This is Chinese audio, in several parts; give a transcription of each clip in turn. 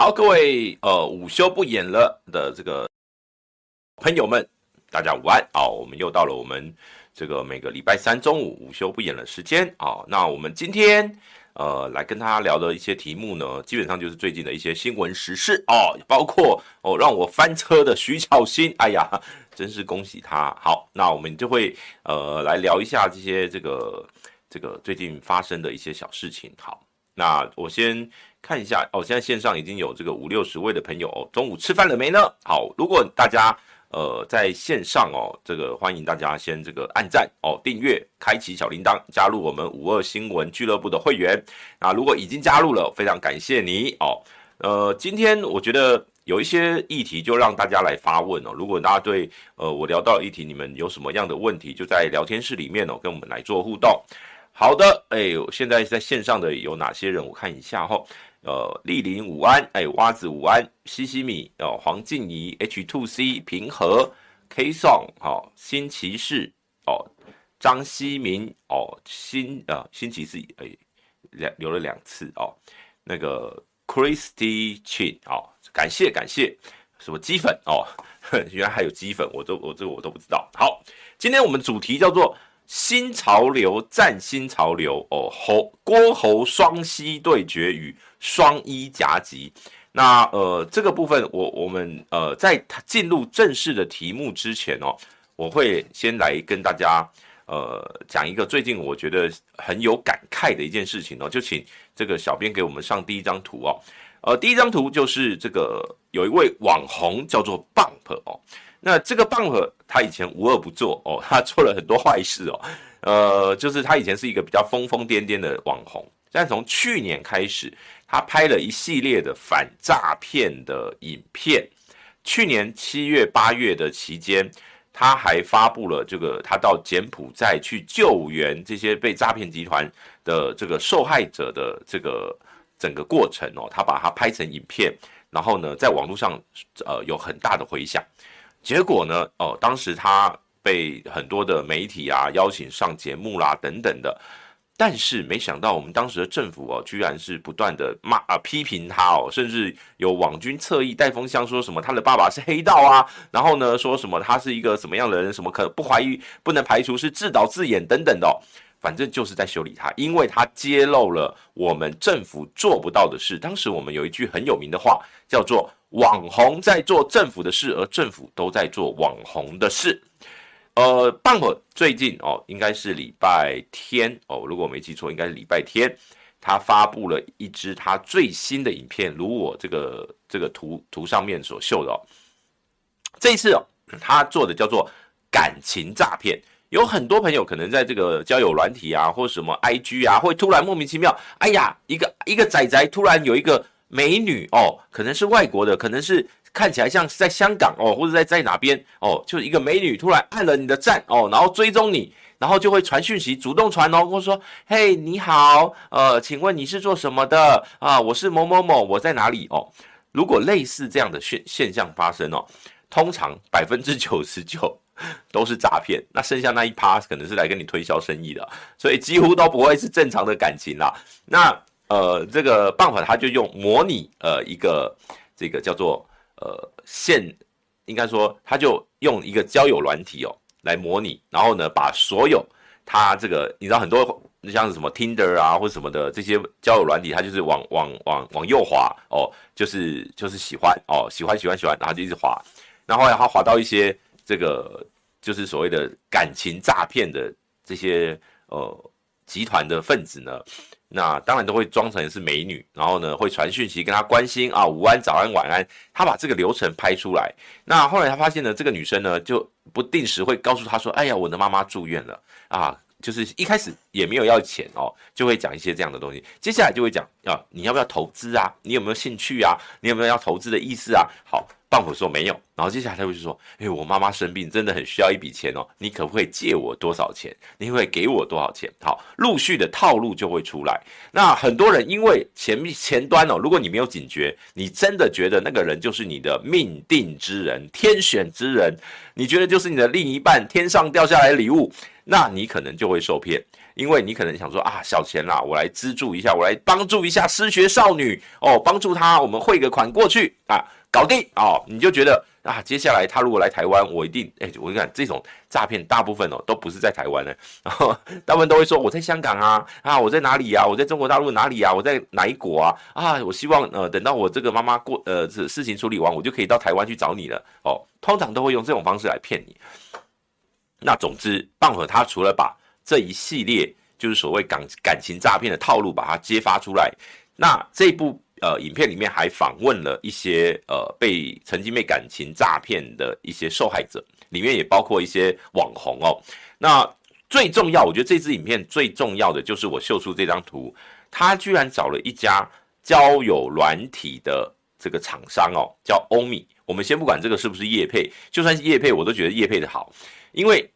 好，各位呃午休不演了的这个朋友们，大家午安啊！我们又到了我们这个每个礼拜三中午午休不演的时间啊。那我们今天呃来跟大家聊的一些题目呢，基本上就是最近的一些新闻时事哦，包括哦让我翻车的徐巧芯，哎呀，真是恭喜他。好，那我们就会呃来聊一下这些这个这个最近发生的一些小事情。好。那我先看一下哦，现在线上已经有这个五六十位的朋友，中午吃饭了没呢？好，如果大家呃在线上哦，这个欢迎大家先这个按赞哦，订阅，开启小铃铛，加入我们五二新闻俱乐部的会员。啊如果已经加入了，非常感谢你哦。呃，今天我觉得有一些议题就让大家来发问哦。如果大家对呃我聊到的议题，你们有什么样的问题，就在聊天室里面哦，跟我们来做互动。好的，哎，现在在线上的有哪些人？我看一下哈，呃，丽玲午安，哎，蛙子午安，西西米哦，黄静怡，H two C 平和，K Song 哦，新骑士哦，张希明哦，新呃新骑士哎两留了两次哦，那个 Christy Chin 哦，感谢感谢，什么鸡粉哦，原来还有鸡粉，我都我这个我都不知道。好，今天我们主题叫做。新潮流战新潮流哦，侯郭侯双膝对决与双一夹击。那呃，这个部分我我们呃在进入正式的题目之前哦，我会先来跟大家呃讲一个最近我觉得很有感慨的一件事情哦，就请这个小编给我们上第一张图哦。呃，第一张图就是这个有一位网红叫做 Bump 哦。那这个 Bump 他以前无恶不作哦，他做了很多坏事哦，呃，就是他以前是一个比较疯疯癫癫的网红，但从去年开始，他拍了一系列的反诈骗的影片。去年七月八月的期间，他还发布了这个他到柬埔寨去救援这些被诈骗集团的这个受害者的这个整个过程哦，他把它拍成影片，然后呢，在网络上呃有很大的回响。结果呢？哦，当时他被很多的媒体啊邀请上节目啦，等等的，但是没想到我们当时的政府哦，居然是不断的骂啊批评他哦，甚至有网军侧翼带风向，说什么他的爸爸是黑道啊，然后呢说什么他是一个什么样的人，什么可不怀疑，不能排除是自导自演等等的，反正就是在修理他，因为他揭露了我们政府做不到的事。当时我们有一句很有名的话，叫做。网红在做政府的事，而政府都在做网红的事。呃，Bump 最近哦，应该是礼拜天哦，如果我没记错，应该是礼拜天，他发布了一支他最新的影片，如我这个这个图图上面所秀的哦。这一次哦，他做的叫做感情诈骗，有很多朋友可能在这个交友软体啊，或什么 IG 啊，会突然莫名其妙，哎呀，一个一个仔仔突然有一个。美女哦，可能是外国的，可能是看起来像是在香港哦，或者在在哪边哦，就一个美女突然按了你的赞哦，然后追踪你，然后就会传讯息，主动传哦，或者说嘿你好，呃，请问你是做什么的啊？我是某某某，我在哪里哦？如果类似这样的现现象发生哦，通常百分之九十九 都是诈骗，那剩下那一趴可能是来跟你推销生意的，所以几乎都不会是正常的感情啦。那。呃，这个办法他就用模拟呃一个这个叫做呃现，应该说他就用一个交友软体哦来模拟，然后呢把所有他这个你知道很多像什么 Tinder 啊或什么的这些交友软体，他就是往往往往右滑哦，就是就是喜欢哦喜欢喜欢喜欢，然后就一直滑，然后后来他滑到一些这个就是所谓的感情诈骗的这些呃集团的分子呢。那当然都会装成是美女，然后呢会传讯息跟她关心啊，午安、早安、晚安。他把这个流程拍出来。那后来他发现呢，这个女生呢就不定时会告诉他说：“哎呀，我的妈妈住院了啊。”就是一开始也没有要钱哦，就会讲一些这样的东西。接下来就会讲啊，你要不要投资啊？你有没有兴趣啊？你有没有要投资的意思啊？好。棒婆说没有，然后接下来他会说：“哎，我妈妈生病，真的很需要一笔钱哦，你可不可以借我多少钱？你会给我多少钱？”好，陆续的套路就会出来。那很多人因为前面前端哦，如果你没有警觉，你真的觉得那个人就是你的命定之人、天选之人，你觉得就是你的另一半，天上掉下来的礼物，那你可能就会受骗。因为你可能想说啊，小钱啦，我来资助一下，我来帮助一下失学少女哦，帮助她，我们汇个款过去啊，搞定哦，你就觉得啊，接下来他如果来台湾，我一定哎，我跟你讲这种诈骗大部分哦都不是在台湾的，然后大部分都会说我在香港啊啊，我在哪里啊？我在中国大陆哪里啊？我在哪一国啊？啊，我希望呃等到我这个妈妈过呃这事情处理完，我就可以到台湾去找你了哦，通常都会用这种方式来骗你。那总之，棒和他除了把这一系列就是所谓感感情诈骗的套路把它揭发出来，那这部呃影片里面还访问了一些呃被曾经被感情诈骗的一些受害者，里面也包括一些网红哦。那最重要，我觉得这支影片最重要的就是我秀出这张图，他居然找了一家交友软体的这个厂商哦，叫欧米。我们先不管这个是不是业配，就算是业配，我都觉得业配的好。因为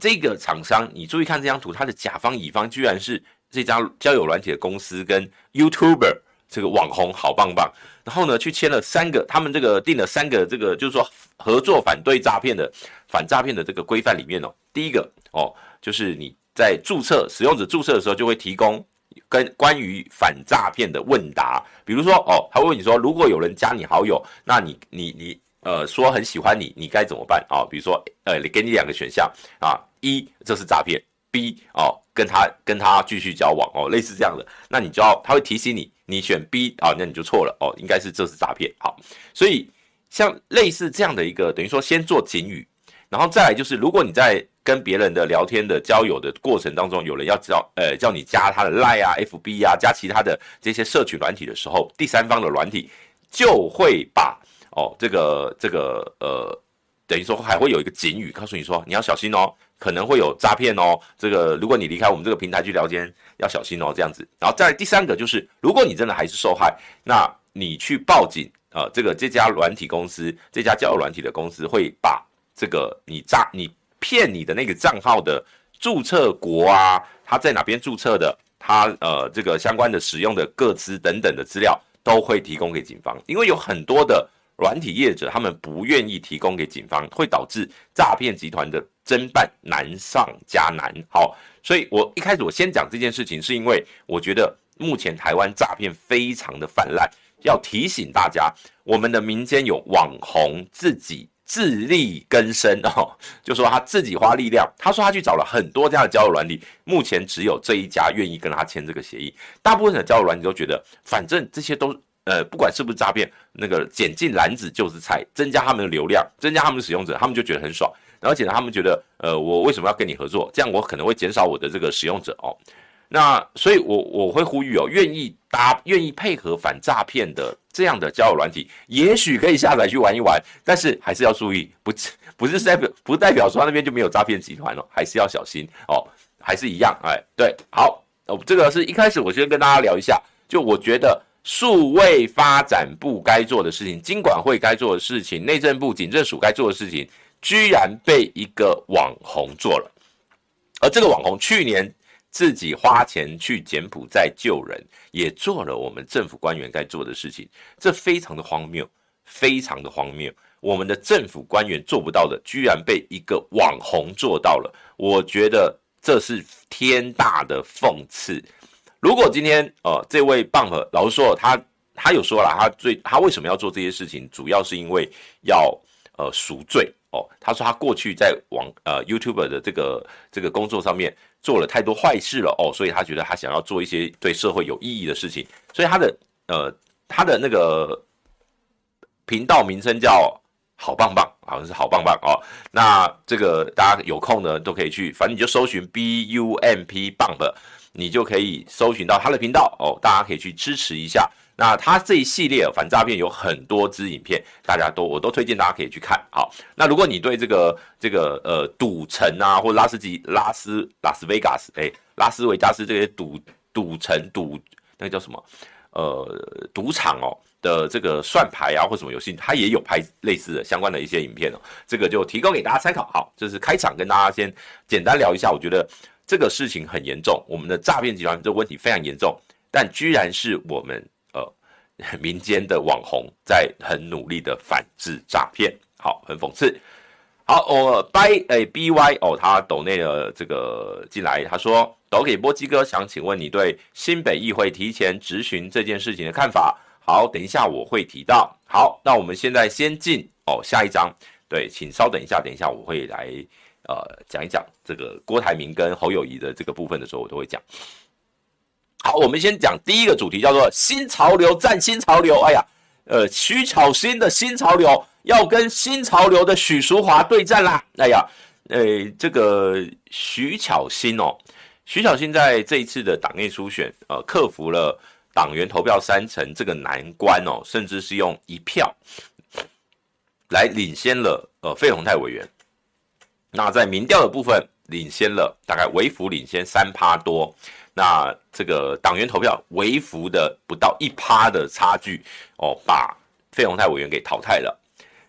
这个厂商，你注意看这张图，它的甲方乙方居然是这家交友软体的公司跟 YouTuber 这个网红好棒棒，然后呢去签了三个，他们这个定了三个这个就是说合作反对诈骗的反诈骗的这个规范里面哦，第一个哦就是你在注册使用者注册的时候就会提供跟关于反诈骗的问答，比如说哦他会问你说，如果有人加你好友，那你你你。呃，说很喜欢你，你该怎么办啊？比如说，呃，给你两个选项啊，一这是诈骗，B 哦，跟他跟他继续交往哦，类似这样的，那你就要他会提醒你，你选 B 啊，那你就错了哦，应该是这是诈骗。好，所以像类似这样的一个，等于说先做警语，然后再来就是，如果你在跟别人的聊天的交友的过程当中，有人要叫呃叫你加他的 Line 啊、FB 啊，加其他的这些社群软体的时候，第三方的软体就会把。哦，这个这个呃，等于说还会有一个警语，告诉你说你要小心哦，可能会有诈骗哦。这个如果你离开我们这个平台去聊天，要小心哦，这样子。然后再第三个就是，如果你真的还是受害，那你去报警啊，呃，这个这家软体公司，这家交友软体的公司会把这个你诈你骗你的那个账号的注册国啊，他在哪边注册的，他呃这个相关的使用的个资等等的资料都会提供给警方，因为有很多的。软体业者他们不愿意提供给警方，会导致诈骗集团的侦办难上加难。好，所以我一开始我先讲这件事情，是因为我觉得目前台湾诈骗非常的泛滥，要提醒大家，我们的民间有网红自己自力更生哦，就说他自己花力量，他说他去找了很多家的交友软体，目前只有这一家愿意跟他签这个协议，大部分的交友软体都觉得，反正这些都。呃，不管是不是诈骗，那个捡进篮子就是菜，增加他们的流量，增加他们的使用者，他们就觉得很爽。而且呢，他们觉得，呃，我为什么要跟你合作？这样我可能会减少我的这个使用者哦。那所以我，我会呼吁哦，愿意搭、愿意配合反诈骗的这样的交友软体，也许可以下载去玩一玩，但是还是要注意，不不是代表不代表说那边就没有诈骗集团哦，还是要小心哦，还是一样，哎，对，好，哦，这个是一开始我先跟大家聊一下，就我觉得。数位发展部该做的事情，经管会该做的事情，内政部警政署该做的事情，居然被一个网红做了。而这个网红去年自己花钱去柬埔寨救人，也做了我们政府官员该做的事情，这非常的荒谬，非常的荒谬。我们的政府官员做不到的，居然被一个网红做到了。我觉得这是天大的讽刺。如果今天呃这位棒和老实说，他他有说了，他最他为什么要做这些事情，主要是因为要呃赎罪哦。他说他过去在网呃 YouTube 的这个这个工作上面做了太多坏事了哦，所以他觉得他想要做一些对社会有意义的事情，所以他的呃他的那个频道名称叫好棒棒，好像是好棒棒哦。那这个大家有空呢都可以去，反正你就搜寻 B U M P 棒和。你就可以搜寻到他的频道哦，大家可以去支持一下。那他这一系列反诈骗有很多支影片，大家都我都推荐大家可以去看。好，那如果你对这个这个呃赌城啊，或拉斯基拉斯拉斯维加斯哎拉斯维加斯这些赌赌城赌那个叫什么呃赌场哦的这个算牌啊或什么游戏，他也有拍类似的相关的一些影片哦，这个就提供给大家参考。好，这是开场跟大家先简单聊一下，我觉得。这个事情很严重，我们的诈骗集团这个问题非常严重，但居然是我们呃 民间的网红在很努力的反制诈骗，好，很讽刺。好，我 by 哎 by 哦，他抖内了这个进来，他说抖给波基哥，想请问你对新北议会提前质询这件事情的看法？好，等一下我会提到。好，那我们现在先进哦下一章。对，请稍等一下，等一下我会来呃讲一讲这个郭台铭跟侯友谊的这个部分的时候，我都会讲。好，我们先讲第一个主题，叫做新潮流战新潮流。哎呀，呃，徐巧芯的新潮流。要跟新潮流的许淑华对战啦！哎呀，呃，这个徐巧芯哦，徐巧芯在这一次的党内初选，呃，克服了党员投票三成这个难关哦，甚至是用一票来领先了呃费鸿泰委员。那在民调的部分，领先了大概微幅领先三趴多。那这个党员投票微幅的不到一趴的差距哦，把费鸿泰委员给淘汰了。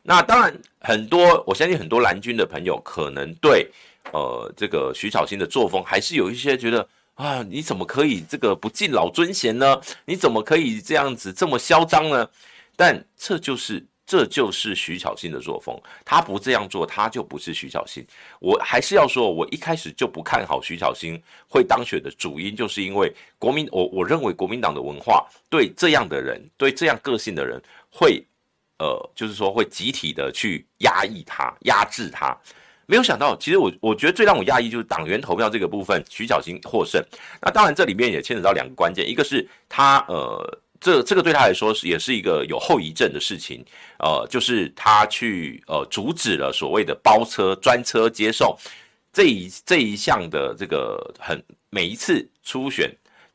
那当然，很多我相信很多蓝军的朋友可能对，呃，这个徐巧芯的作风还是有一些觉得啊，你怎么可以这个不敬老尊贤呢？你怎么可以这样子这么嚣张呢？但这就是这就是徐巧芯的作风，他不这样做，他就不是徐巧芯。我还是要说，我一开始就不看好徐巧芯会当选的主因，就是因为国民我我认为国民党的文化对这样的人，对这样个性的人会。呃，就是说会集体的去压抑他、压制他，没有想到，其实我我觉得最让我压抑就是党员投票这个部分，徐巧芯获胜。那当然这里面也牵扯到两个关键，一个是他呃，这这个对他来说是也是一个有后遗症的事情，呃，就是他去呃阻止了所谓的包车专车接送这一这一项的这个很每一次初选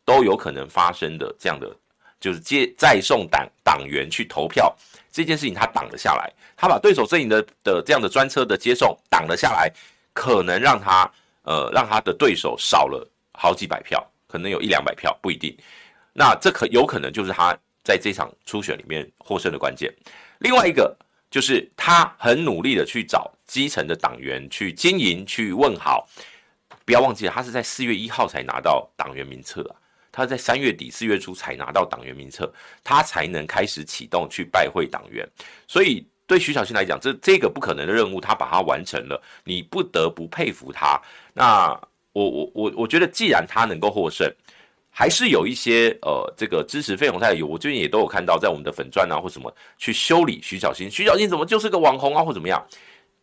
都有可能发生的这样的，就是接再送党党员去投票。这件事情他挡了下来，他把对手阵营的的这样的专车的接送挡了下来，可能让他呃让他的对手少了好几百票，可能有一两百票不一定。那这可有可能就是他在这场初选里面获胜的关键。另外一个就是他很努力的去找基层的党员去经营去问好，不要忘记了他是在四月一号才拿到党员名册啊。他在三月底四月初才拿到党员名册，他才能开始启动去拜会党员。所以对徐巧芯来讲，这这个不可能的任务，他把它完成了，你不得不佩服他。那我我我我觉得，既然他能够获胜，还是有一些呃这个支持费鸿泰有，我最近也都有看到在我们的粉钻啊或什么去修理徐小新，徐小新怎么就是个网红啊或怎么样？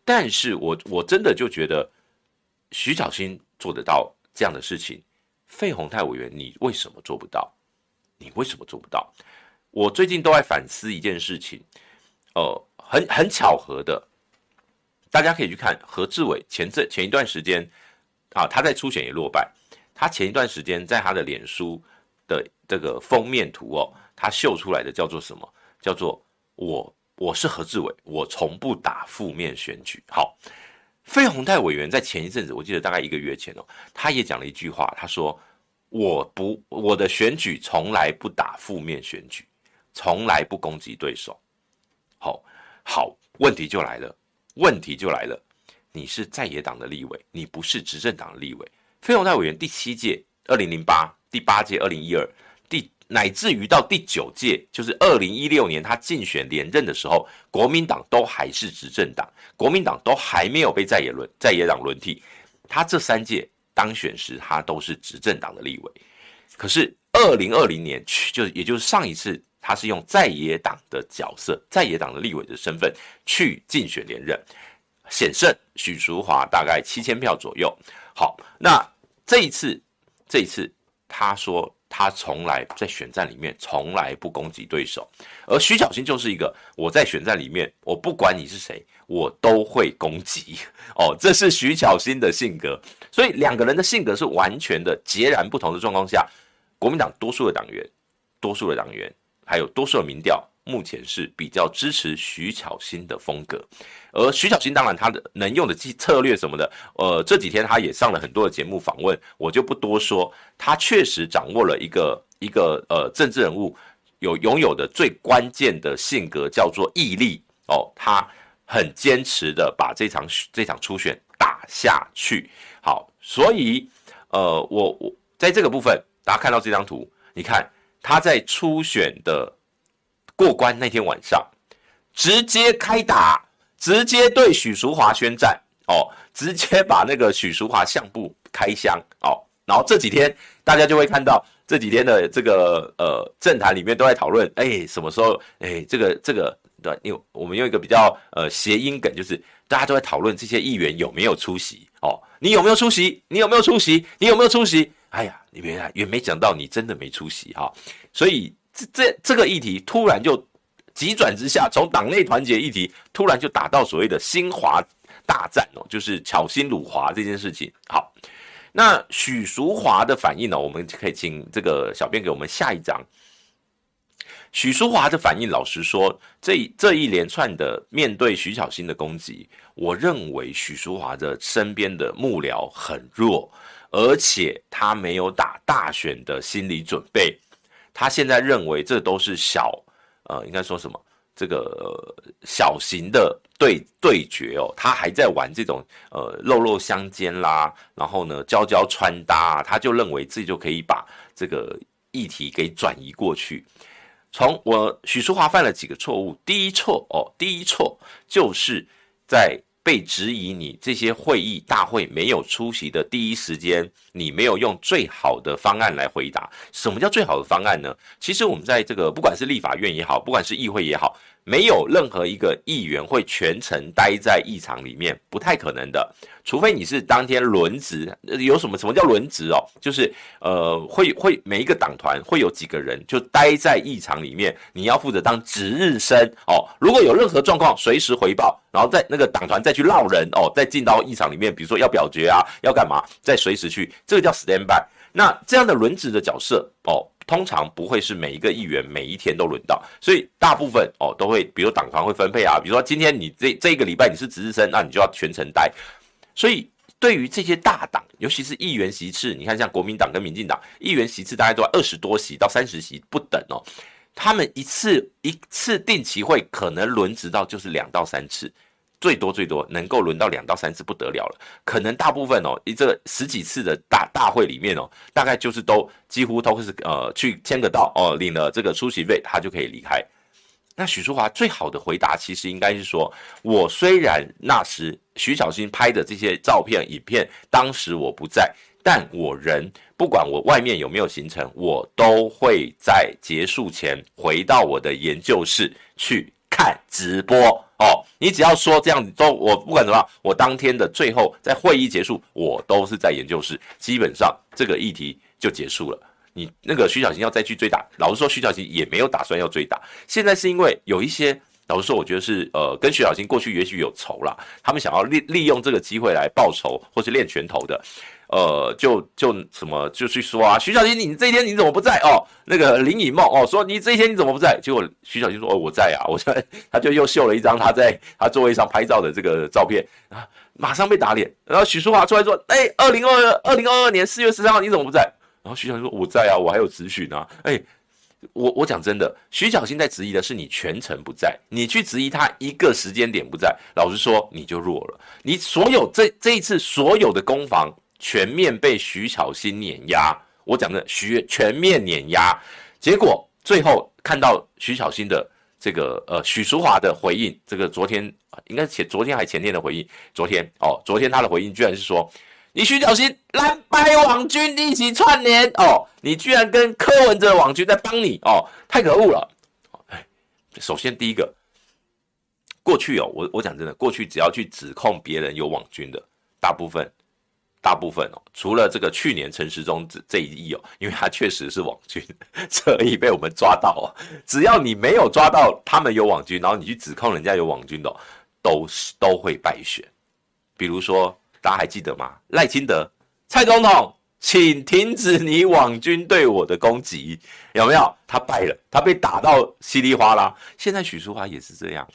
但是我我真的就觉得徐小新做得到这样的事情。费鸿泰委员，你为什么做不到？你为什么做不到？我最近都在反思一件事情，呃，很很巧合的，大家可以去看何志伟前这前一段时间啊，他在初选也落败，他前一段时间在他的脸书的这个封面图哦，他秀出来的叫做什么？叫做我我是何志伟，我从不打负面选举。好。费鸿泰委员在前一阵子，我记得大概一个月前哦，他也讲了一句话，他说：“我不，我的选举从来不打负面选举，从来不攻击对手。”好，好，问题就来了，问题就来了，你是在野党的立委，你不是执政党的立委。费鸿泰委员第七届，二零零八，第八届，二零一二，第。乃至于到第九届，就是二零一六年他竞选连任的时候，国民党都还是执政党，国民党都还没有被在野轮在野党轮替。他这三届当选时，他都是执政党的立委。可是二零二零年去，就也就是上一次，他是用在野党的角色，在野党的立委的身份去竞选连任，险胜许淑华大概七千票左右。好，那这一次，这一次他说。他从来在选战里面从来不攻击对手，而徐巧芯就是一个我在选战里面，我不管你是谁，我都会攻击 哦，这是徐巧芯的性格。所以两个人的性格是完全的截然不同的状况下，国民党多数的党员，多数的党员，还有多数的民调。目前是比较支持徐巧芯的风格，而徐巧芯当然他的能用的计策略什么的，呃，这几天他也上了很多的节目访问，我就不多说。他确实掌握了一个一个呃政治人物有拥有的最关键的性格，叫做毅力哦。他很坚持的把这场这场初选打下去。好，所以呃，我我在这个部分，大家看到这张图，你看他在初选的。过关那天晚上，直接开打，直接对许淑华宣战哦，直接把那个许淑华相簿开箱哦，然后这几天大家就会看到这几天的这个呃政坛里面都在讨论，哎，什么时候哎这个这个对，因为我们用一个比较呃谐音梗，就是大家都在讨论这些议员有没有出席哦，你有没有出席？你有没有出席？你有没有出席？哎呀，你别也没想到你真的没出席哈、所以这这这个议题突然就。急转直下，从党内团结议题突然就打到所谓的新华大战哦，就是巧心辱华这件事情。好，那许淑华的反应呢？我们可以请这个小编给我们下一章。许淑华的反应，老实说，这这一连串的面对徐巧芯的攻击，我认为许淑华的身边的幕僚很弱，而且他没有打大选的心理准备，他现在认为这都是小。呃，应该说什么？这个、小型的对对决哦，他还在玩这种呃肉肉相间啦，然后呢，交交穿搭，他就认为自己就可以把这个议题给转移过去。从我许淑华犯了几个错误，第一错哦，第一错就是在。被质疑你这些会议大会没有出席的第一时间，你没有用最好的方案来回答。什么叫最好的方案呢？其实我们在这个不管是立法院也好，不管是议会也好。没有任何一个议员会全程待在议场里面，不太可能的。除非你是当天轮值，有什么什么叫轮值哦？就是呃，会会每一个党团会有几个人就待在议场里面，你要负责当值日生哦。如果有任何状况，随时回报，然后在那个党团再去绕人哦，再进到议场里面，比如说要表决啊，要干嘛，再随时去，这个叫 stand by。那这样的轮值的角色哦。通常不会是每一个议员每一天都轮到，所以大部分哦都会，比如党团会分配啊，比如说今天你这这一个礼拜你是值日生，那你就要全程待。所以对于这些大党，尤其是议员席次，你看像国民党跟民进党，议员席次大概都二十多席到三十席不等哦，他们一次一次定期会可能轮值到就是两到三次。最多最多能够轮到两到三次不得了了，可能大部分哦，一这十几次的大大会里面哦，大概就是都几乎都是呃去签个到哦，领了这个出席费，他就可以离开。那许淑华最好的回答其实应该是说，我虽然那时徐小新拍的这些照片影片，当时我不在，但我人不管我外面有没有行程，我都会在结束前回到我的研究室去看直播。哦，你只要说这样子都，我不管怎么样，我当天的最后在会议结束，我都是在研究室，基本上这个议题就结束了。你那个徐巧芯要再去追打，老实说，徐巧芯也没有打算要追打。现在是因为有一些，老实说，我觉得是呃，跟徐巧芯过去也许有仇啦，他们想要利利用这个机会来报仇或是练拳头的。呃，就就什么就去说啊，徐小新，你这一天你怎么不在哦？那个林以梦哦，说你这一天你怎么不在？结果徐小新说哦，我在啊，我在，他就又秀了一张他在他座位上拍照的这个照片啊，马上被打脸。然后许淑华出来说，哎，二零二二零二二年四月十三号你怎么不在？然后徐小新说我在啊，我还有质询啊。哎，我我讲真的，徐小新在质疑的是你全程不在，你去质疑他一个时间点不在，老实说你就弱了。你所有这这一次所有的攻防。全面被徐巧芯碾压，我讲的徐全面碾压，结果最后看到徐巧芯的这个呃许淑华的回应，这个昨天应该前昨天还前天的回应，昨天哦，昨天他的回应居然是说，你徐小新蓝白网军一起串联哦，你居然跟柯文哲网军在帮你哦，太可恶了！哎，首先第一个，过去哦，我我讲真的，过去只要去指控别人有网军的，大部分。大部分哦，除了这个去年陈时中这这一役哦，因为他确实是网军，所以被我们抓到哦。只要你没有抓到他们有网军，然后你去指控人家有网军的，都是都会败选。比如说，大家还记得吗？赖清德，蔡总统，请停止你网军对我的攻击，有没有？他败了，他被打到稀里哗啦。现在许淑华也是这样。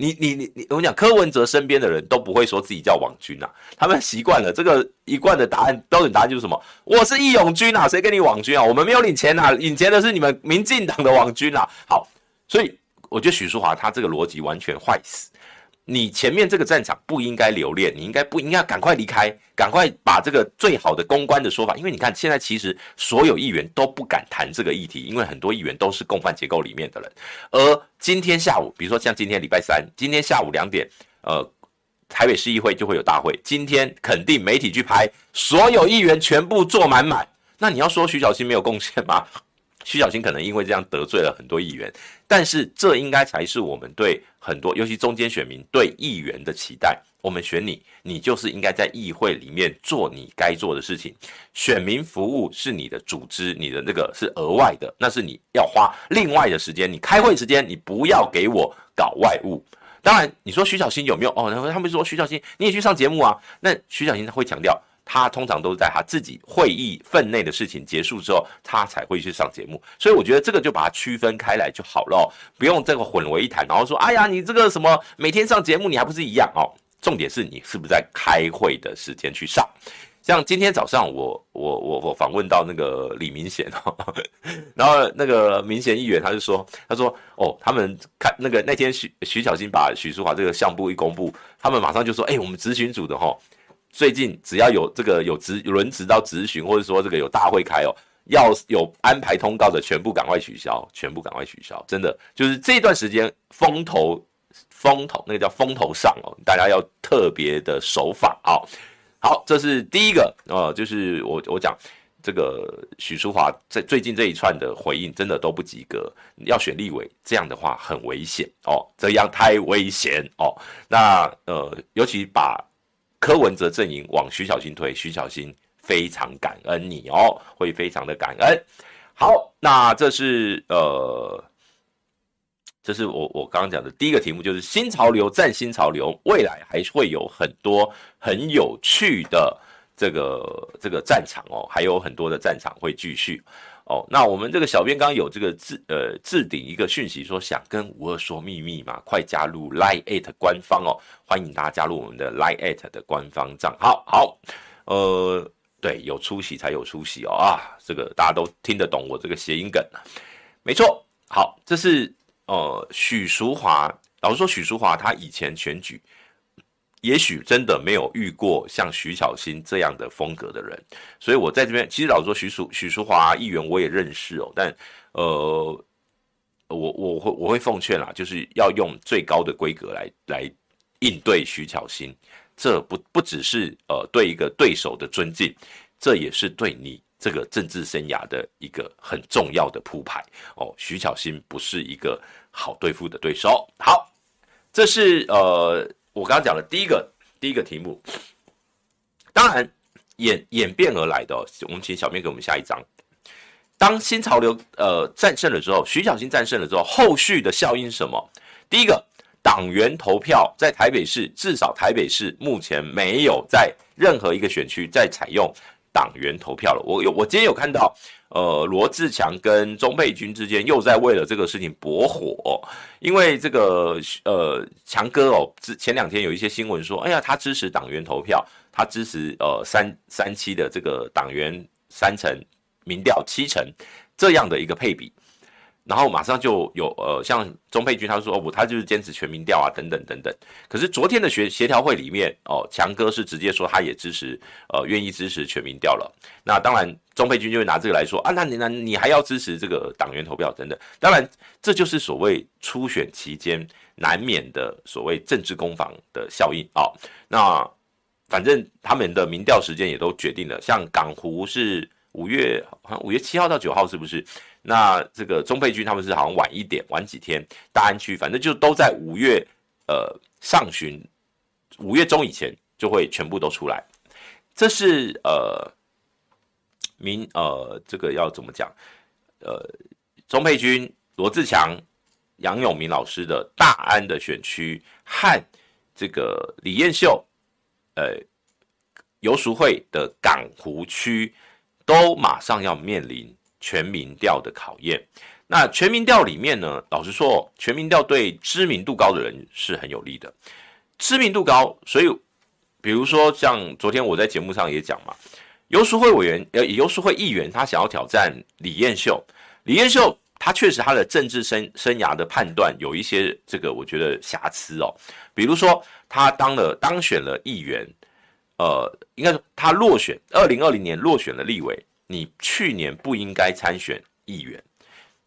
你你你你，我讲柯文哲身边的人都不会说自己叫王军啊，他们习惯了这个一贯的答案，标准答案就是什么？我是义勇军啊，谁跟你王军啊？我们没有领钱啊，领钱的是你们民进党的王军啊。好，所以我觉得许淑华他这个逻辑完全坏死。你前面这个战场不应该留恋，你应该不应该赶快离开，赶快把这个最好的公关的说法，因为你看现在其实所有议员都不敢谈这个议题，因为很多议员都是共犯结构里面的人。而今天下午，比如说像今天礼拜三，今天下午两点，呃，台北市议会就会有大会。今天肯定媒体去拍，所有议员全部坐满满。那你要说徐小新没有贡献吗？徐小新可能因为这样得罪了很多议员，但是这应该才是我们对很多，尤其中间选民对议员的期待。我们选你，你就是应该在议会里面做你该做的事情。选民服务是你的组织，你的那个是额外的，那是你要花另外的时间。你开会时间，你不要给我搞外务。当然，你说徐小新有没有？哦，然后他们说徐小新你也去上节目啊？那徐小新他会强调。他通常都是在他自己会议分内的事情结束之后，他才会去上节目。所以我觉得这个就把它区分开来就好了，不用这个混为一谈，然后说，哎呀，你这个什么每天上节目，你还不是一样哦？重点是你是不是在开会的时间去上？像今天早上我我我我访问到那个李明贤哦，然后那个明贤议员他就说，他说哦，他们看那个那天徐徐小新把许淑华这个项目一公布，他们马上就说，哎，我们质询组的哈。最近只要有这个有质轮值到质询，或者说这个有大会开哦，要有安排通告的，全部赶快取消，全部赶快取消。真的就是这段时间风头风头那个叫风头上哦，大家要特别的守法啊。好，这是第一个哦，就是我我讲这个许淑华在最近这一串的回应真的都不及格，要选立委这样的话很危险哦，这样太危险哦。那呃，尤其把。柯文哲阵营往徐小新推，徐小新非常感恩你哦，会非常的感恩。好，那这是呃，这是我我刚刚讲的第一个题目，就是新潮流战新潮流，未来还会有很多很有趣的这个这个战场哦，还有很多的战场会继续。哦，那我们这个小编刚有这个置呃置顶一个讯息，说想跟吴二说秘密嘛，快加入 Line@ 官方哦，欢迎大家加入我们的 Line@ 的官方账号。好，呃，对，有出息才有出息哦啊，这个大家都听得懂我这个谐音梗，没错。好，这是呃许淑华，老实说，许淑华她以前选举。也许真的没有遇过像徐巧芯这样的风格的人，所以我在这边其实老实说，徐淑徐淑华议员我也认识哦，但呃，我我会我会奉劝啦，就是要用最高的规格来来应对徐巧芯，这不不只是呃对一个对手的尊敬，这也是对你这个政治生涯的一个很重要的铺排哦。徐巧芯不是一个好对付的对手。好，这是呃。我刚刚讲的第一个第一个题目，当然演演变而来的，我们请小编给我们下一张。当新潮流呃战胜了之后，徐小新战胜了之后，后续的效应是什么？第一个，党员投票在台北市，至少台北市目前没有在任何一个选区在采用党员投票了。我有，我今天有看到。呃，罗志强跟钟沛君之间又在为了这个事情驳火，因为这个呃强哥哦，之前两天有一些新闻说，哎呀，他支持党员投票，他支持呃三三七的这个党员三成民调七成这样的一个配比。然后马上就有呃，像钟沛君他说哦不，他就是坚持全民调啊，等等等等。可是昨天的协协调会里面哦，强哥是直接说他也支持，呃，愿意支持全民调了。那当然，钟沛君就会拿这个来说啊，那你那你还要支持这个党员投票等等。当然，这就是所谓初选期间难免的所谓政治攻防的效应啊、哦。那反正他们的民调时间也都决定了，像港湖是五月好像 五月七号到九号，是不是？那这个钟佩君他们是好像晚一点，晚几天。大安区反正就都在五月，呃上旬，五月中以前就会全部都出来。这是呃民呃这个要怎么讲？呃，钟佩君、罗志强、杨永明老师的大安的选区和这个李彦秀，呃游淑慧的港湖区都马上要面临。全民调的考验，那全民调里面呢，老实说，全民调对知名度高的人是很有利的。知名度高，所以比如说像昨天我在节目上也讲嘛，游淑慧委员呃，游淑慧议员他想要挑战李彦秀，李彦秀他确实他的政治生生涯的判断有一些这个我觉得瑕疵哦，比如说他当了当选了议员，呃，应该说他落选，二零二零年落选了立委。你去年不应该参选议员，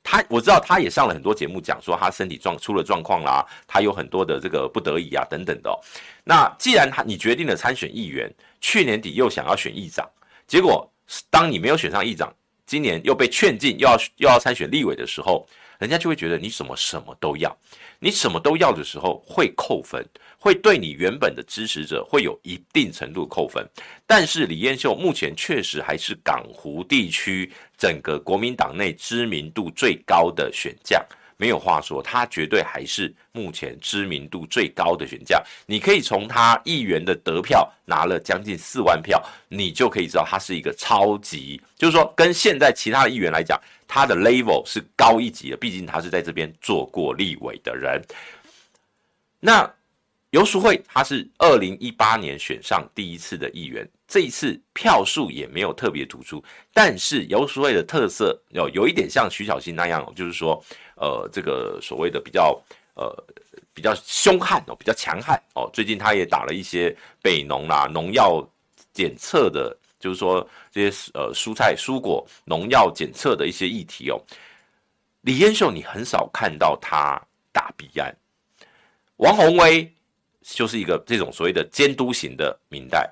他我知道他也上了很多节目，讲说他身体状出了状况啦，他有很多的这个不得已啊等等的。那既然他你决定了参选议员，去年底又想要选议长，结果当你没有选上议长，今年又被劝进又要又要参选立委的时候，人家就会觉得你怎么什么都要，你什么都要的时候会扣分。会对你原本的支持者会有一定程度扣分，但是李彦秀目前确实还是港湖地区整个国民党内知名度最高的选将，没有话说，他绝对还是目前知名度最高的选将。你可以从他议员的得票拿了将近四万票，你就可以知道他是一个超级，就是说跟现在其他的议员来讲，他的 level 是高一级的，毕竟他是在这边做过立委的人。那。游淑慧，他是二零一八年选上第一次的议员，这一次票数也没有特别突出，但是游淑慧的特色有有一点像徐小新那样，就是说，呃，这个所谓的比较呃比较凶悍哦，比较强悍哦。最近他也打了一些北农啦农药检测的，就是说这些呃蔬菜蔬果农药检测的一些议题哦。李彦秀，你很少看到他打弊案，王宏威。就是一个这种所谓的监督型的民代，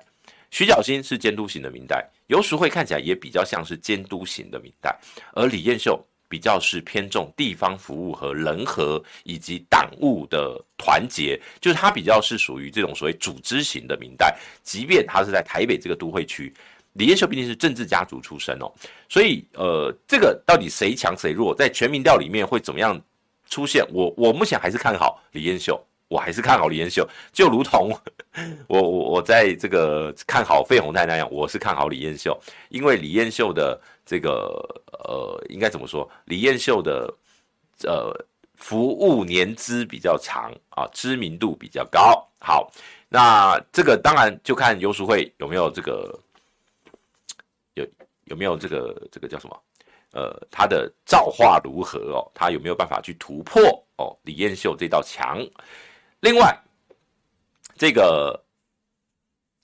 徐巧芯是监督型的民代，游淑慧看起来也比较像是监督型的民代，而李彦秀比较是偏重地方服务和人和以及党务的团结，就是他比较是属于这种所谓组织型的民代，即便他是在台北这个都会区，李彦秀毕竟是政治家族出身哦，所以呃，这个到底谁强谁弱，在全民调里面会怎么样出现？我我目前还是看好李彦秀。我还是看好李彦秀，就如同 我我我在这个看好费鸿泰那样，我是看好李彦秀，因为李彦秀的这个呃，应该怎么说？李彦秀的呃服务年资比较长啊，知名度比较高。好，那这个当然就看游淑慧有没有这个有有没有这个这个叫什么？呃，他的造化如何哦？他有没有办法去突破哦？李彦秀这道墙？另外，这个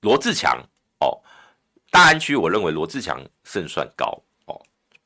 罗志强哦，大安区我认为罗志强胜算高哦，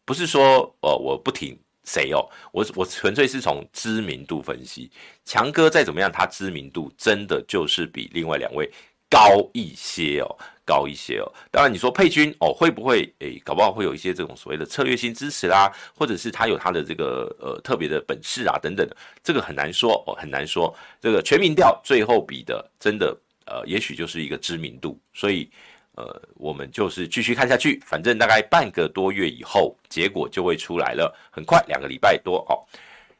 不是说呃我不挺谁哦，我我纯粹是从知名度分析，强哥再怎么样，他知名度真的就是比另外两位高一些哦。高一些哦，当然你说佩君哦，会不会诶，搞不好会有一些这种所谓的策略性支持啦，或者是他有他的这个呃特别的本事啊等等的，这个很难说哦，很难说。这个全民调最后比的真的呃，也许就是一个知名度，所以呃，我们就是继续看下去，反正大概半个多月以后结果就会出来了，很快两个礼拜多哦。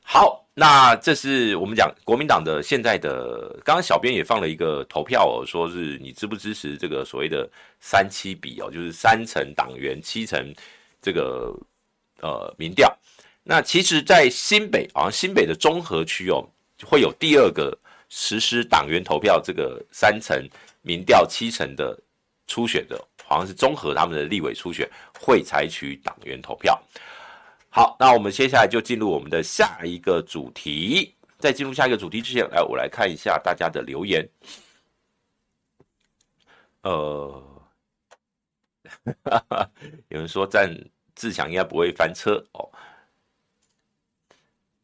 好，那这是我们讲国民党的现在的。刚刚小编也放了一个投票哦，说是你支不支持这个所谓的三七比哦，就是三成党员七成这个呃民调。那其实，在新北好像新北的中和区哦，会有第二个实施党员投票这个三成民调七成的初选的，好像是中和他们的立委初选会采取党员投票。好，那我们接下来就进入我们的下一个主题。在进入下一个主题之前，来我来看一下大家的留言。呃，有人说战自强应该不会翻车哦。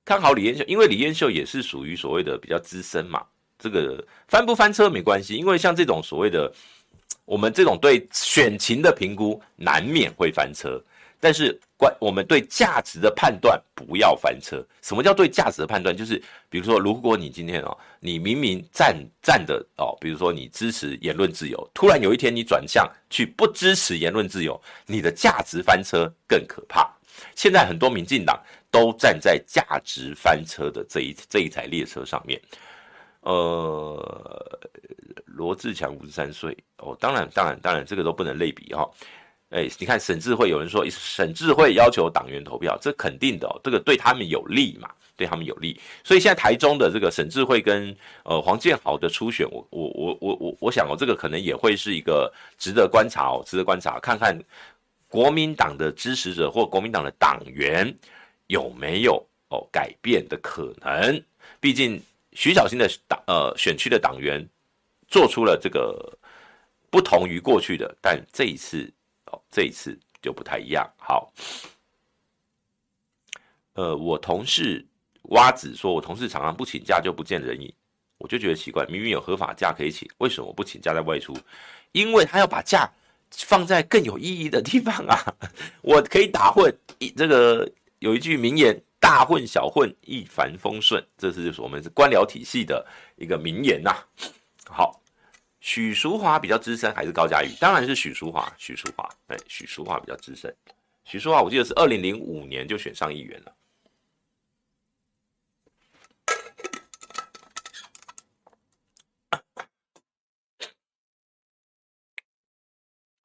看好李彦秀，因为李彦秀也是属于所谓的比较资深嘛。这个翻不翻车没关系，因为像这种所谓的我们这种对选情的评估，难免会翻车。但是关我们对价值的判断不要翻车。什么叫对价值的判断？就是比如说，如果你今天哦，你明明站站的哦，比如说你支持言论自由，突然有一天你转向去不支持言论自由，你的价值翻车更可怕。现在很多民进党都站在价值翻车的这一这一台列车上面。呃，罗志强五十三岁哦，当然当然当然，这个都不能类比哈、哦。哎，你看沈智慧，有人说沈智慧要求党员投票，这肯定的哦，这个对他们有利嘛，对他们有利。所以现在台中的这个沈智慧跟呃黄建豪的初选，我我我我我我想哦，这个可能也会是一个值得观察哦，值得观察，看看国民党的支持者或国民党的党员有没有哦改变的可能。毕竟徐小新的党呃选区的党员做出了这个不同于过去的，但这一次。这一次就不太一样。好，呃，我同事蛙子说，我同事常常不请假就不见人影，我就觉得奇怪，明明有合法假可以请，为什么不请假在外出？因为他要把假放在更有意义的地方啊！我可以打混，一这个有一句名言：“大混小混，一帆风顺。”这是我们是官僚体系的一个名言呐、好。许淑华比较资深还是高嘉瑜？当然是许淑华。许淑华，哎，许淑华比较资深。许淑华，我记得是二零零五年就选上议员了。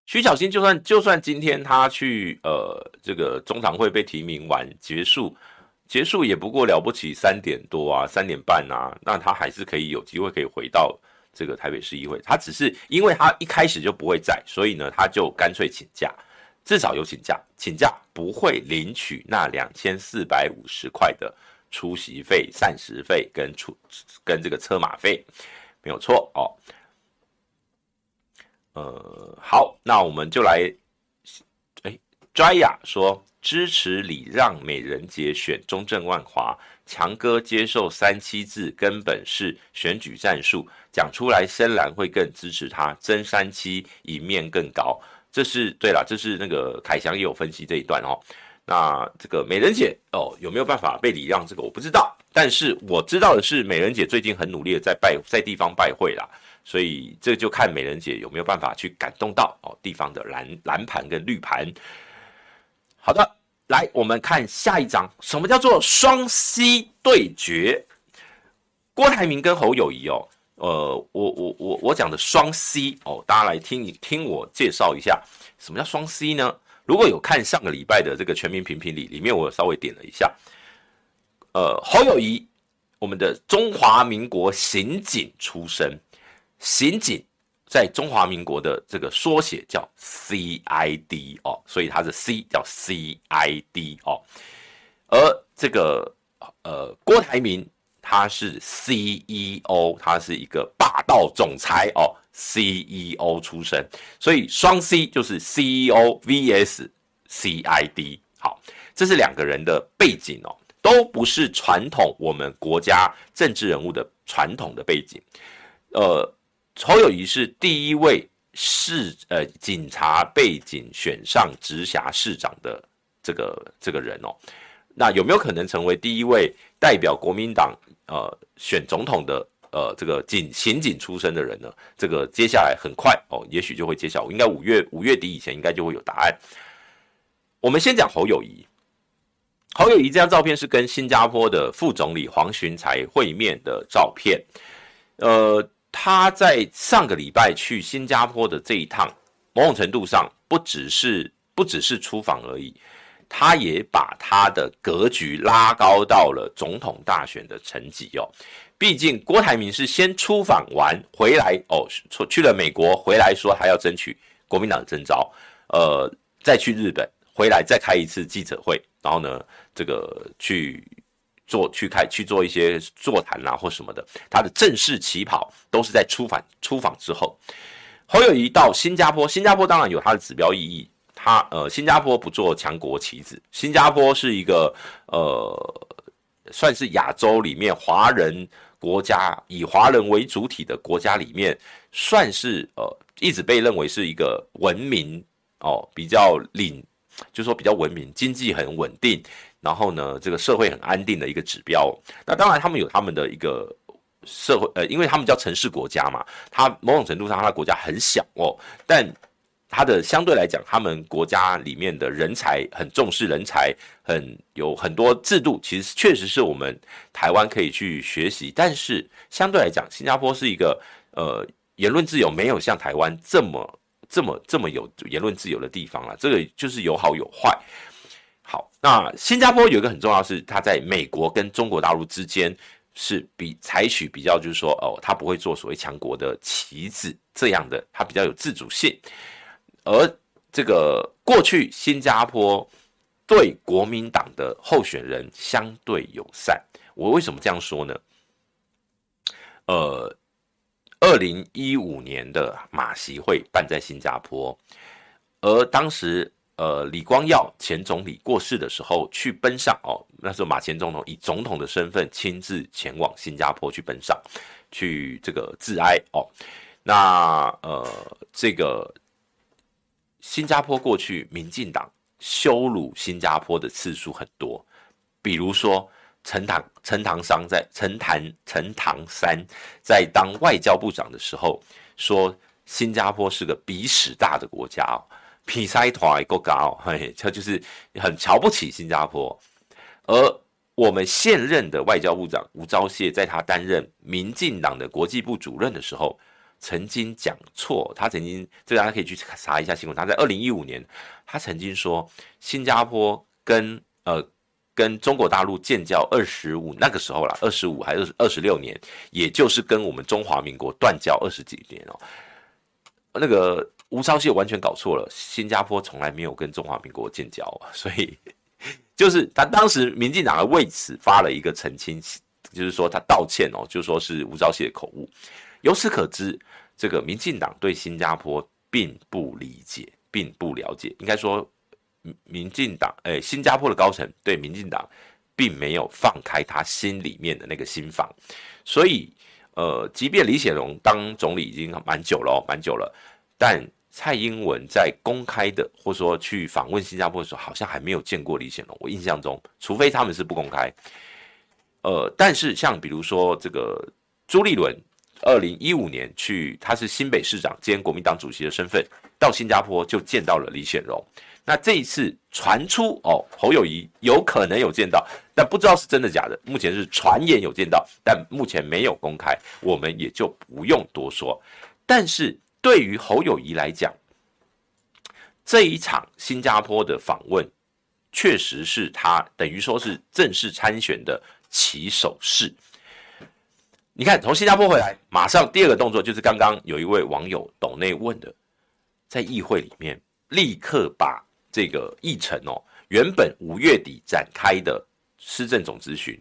徐巧芯就算就算今天他去呃这个中常会被提名完结束结束也不过了不起三点多啊三点半啊，那他还是可以有机会可以回到。这个台北市议会，他只是因为他一开始就不会在，所以呢，他就干脆请假，至少有请假，请假不会领取那两千四百五十块的出席费、膳食费跟出跟这个车马费，没有错哦。呃，好，那我们就来，哎，Jaya 说支持礼让美人节选中正万华。强哥接受三七制，根本是选举战术，讲出来深蓝会更支持他，争三七赢面更高。这是对了，这是那个凯翔也有分析这一段哦。那这个美人姐哦，有没有办法被礼让？这个我不知道，但是我知道的是，美人姐最近很努力的在拜在地方拜会啦，所以这就看美人姐有没有办法去感动到哦地方的蓝蓝盘跟绿盘。好的。来，我们看下一章。什么叫做双 C 对决？郭台铭跟侯友谊哦，呃，我我我我讲的双 C 哦，大家来听你听我介绍一下，什么叫双 C 呢？如果有看上个礼拜的这个全民评评理，里面我稍微点了一下，呃，侯友谊，我们的中华民国刑警出身，刑警。在中华民国的这个缩写叫 CID 哦，所以它是 C 叫 CID 哦，而这个呃郭台铭他是 CEO，他是一个霸道总裁哦，CEO 出身，所以双 C 就是 CEO VS CID。好，这是两个人的背景哦，都不是传统我们国家政治人物的传统的背景，呃。侯友宜是第一位市呃警察背景选上直辖市长的这个这个人哦，那有没有可能成为第一位代表国民党呃选总统的呃这个警刑警出身的人呢？这个接下来很快哦，也许就会揭晓，应该五月五月底以前应该就会有答案。我们先讲侯友宜，侯友宜这张照片是跟新加坡的副总理黄循财会面的照片，呃。他在上个礼拜去新加坡的这一趟，某种程度上不只是不只是出访而已，他也把他的格局拉高到了总统大选的层级哦。毕竟郭台铭是先出访完回来哦，去了美国回来说还要争取国民党的征召，呃，再去日本回来再开一次记者会，然后呢，这个去。做去开去做一些座谈啊或什么的，他的正式起跑都是在出访出访之后。侯友宜到新加坡，新加坡当然有它的指标意义。他呃，新加坡不做强国棋子，新加坡是一个呃，算是亚洲里面华人国家以华人为主体的国家里面，算是呃一直被认为是一个文明哦，比较领，就是说比较文明，经济很稳定。然后呢，这个社会很安定的一个指标。那当然，他们有他们的一个社会，呃，因为他们叫城市国家嘛，它某种程度上，它的国家很小哦，但它的相对来讲，他们国家里面的人才很重视人才，很有很多制度，其实确实是我们台湾可以去学习。但是相对来讲，新加坡是一个呃言论自由没有像台湾这么这么这么有言论自由的地方了。这个就是有好有坏。好，那新加坡有一个很重要是，它在美国跟中国大陆之间是比采取比较，就是说哦，它不会做所谓强国的棋子这样的，它比较有自主性。而这个过去新加坡对国民党的候选人相对友善，我为什么这样说呢？呃，二零一五年的马习会办在新加坡，而当时。呃李光耀前总理过世的时候去奔丧哦，那时候马前总统以总统的身份亲自前往新加坡去奔丧，去这个致哀哦。那呃这个新加坡过去民进党羞辱新加坡的次数很多，比如说。陈唐陈唐山在陈谭陈唐山在当外交部长的时候，说新加坡是个鼻屎大的国家哦，比赛团够高，嘿，他就是很瞧不起新加坡。而我们现任的外交部长吴钊燮，在他担任民进党的国际部主任的时候，曾经讲错，他曾经这大家可以去查一下新闻，他在二零一五年，他曾经说新加坡跟呃。跟中国大陆建交二十五那个时候啦，二十五还是二十六年，也就是跟我们中华民国断交二十几年哦。那个吴钊燮完全搞错了，新加坡从来没有跟中华民国建交，所以就是他当时民进党还为此发了一个澄清，就是说他道歉哦，就说是吴钊燮的口误。由此可知，这个民进党对新加坡并不理解，并不了解，应该说。民进党，诶，新加坡的高层对民进党并没有放开他心里面的那个心房，所以，呃，即便李显龙当总理已经蛮久了，蛮久了，但蔡英文在公开的或说去访问新加坡的时候，好像还没有见过李显龙。我印象中，除非他们是不公开，呃，但是像比如说这个朱立伦，二零一五年去，他是新北市长兼国民党主席的身份，到新加坡就见到了李显龙。那这一次传出哦，侯友谊有可能有见到，但不知道是真的假的。目前是传言有见到，但目前没有公开，我们也就不用多说。但是对于侯友宜来讲，这一场新加坡的访问，确实是他等于说是正式参选的起手式。你看，从新加坡回来，马上第二个动作就是刚刚有一位网友董内问的，在议会里面立刻把。这个议程哦，原本五月底展开的施政总咨询，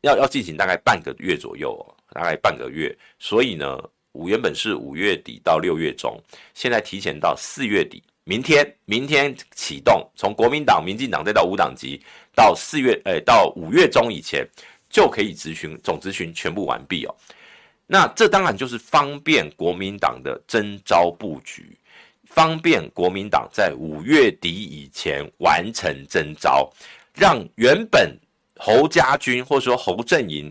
要要进行大概半个月左右哦，大概半个月。所以呢，五原本是五月底到六月中，现在提前到四月底，明天明天启动，从国民党、民进党再到五党籍，到四月诶、哎，到五月中以前就可以质询总质询全部完毕哦。那这当然就是方便国民党的征召布局。方便国民党在五月底以前完成征召，让原本侯家军或者说侯阵营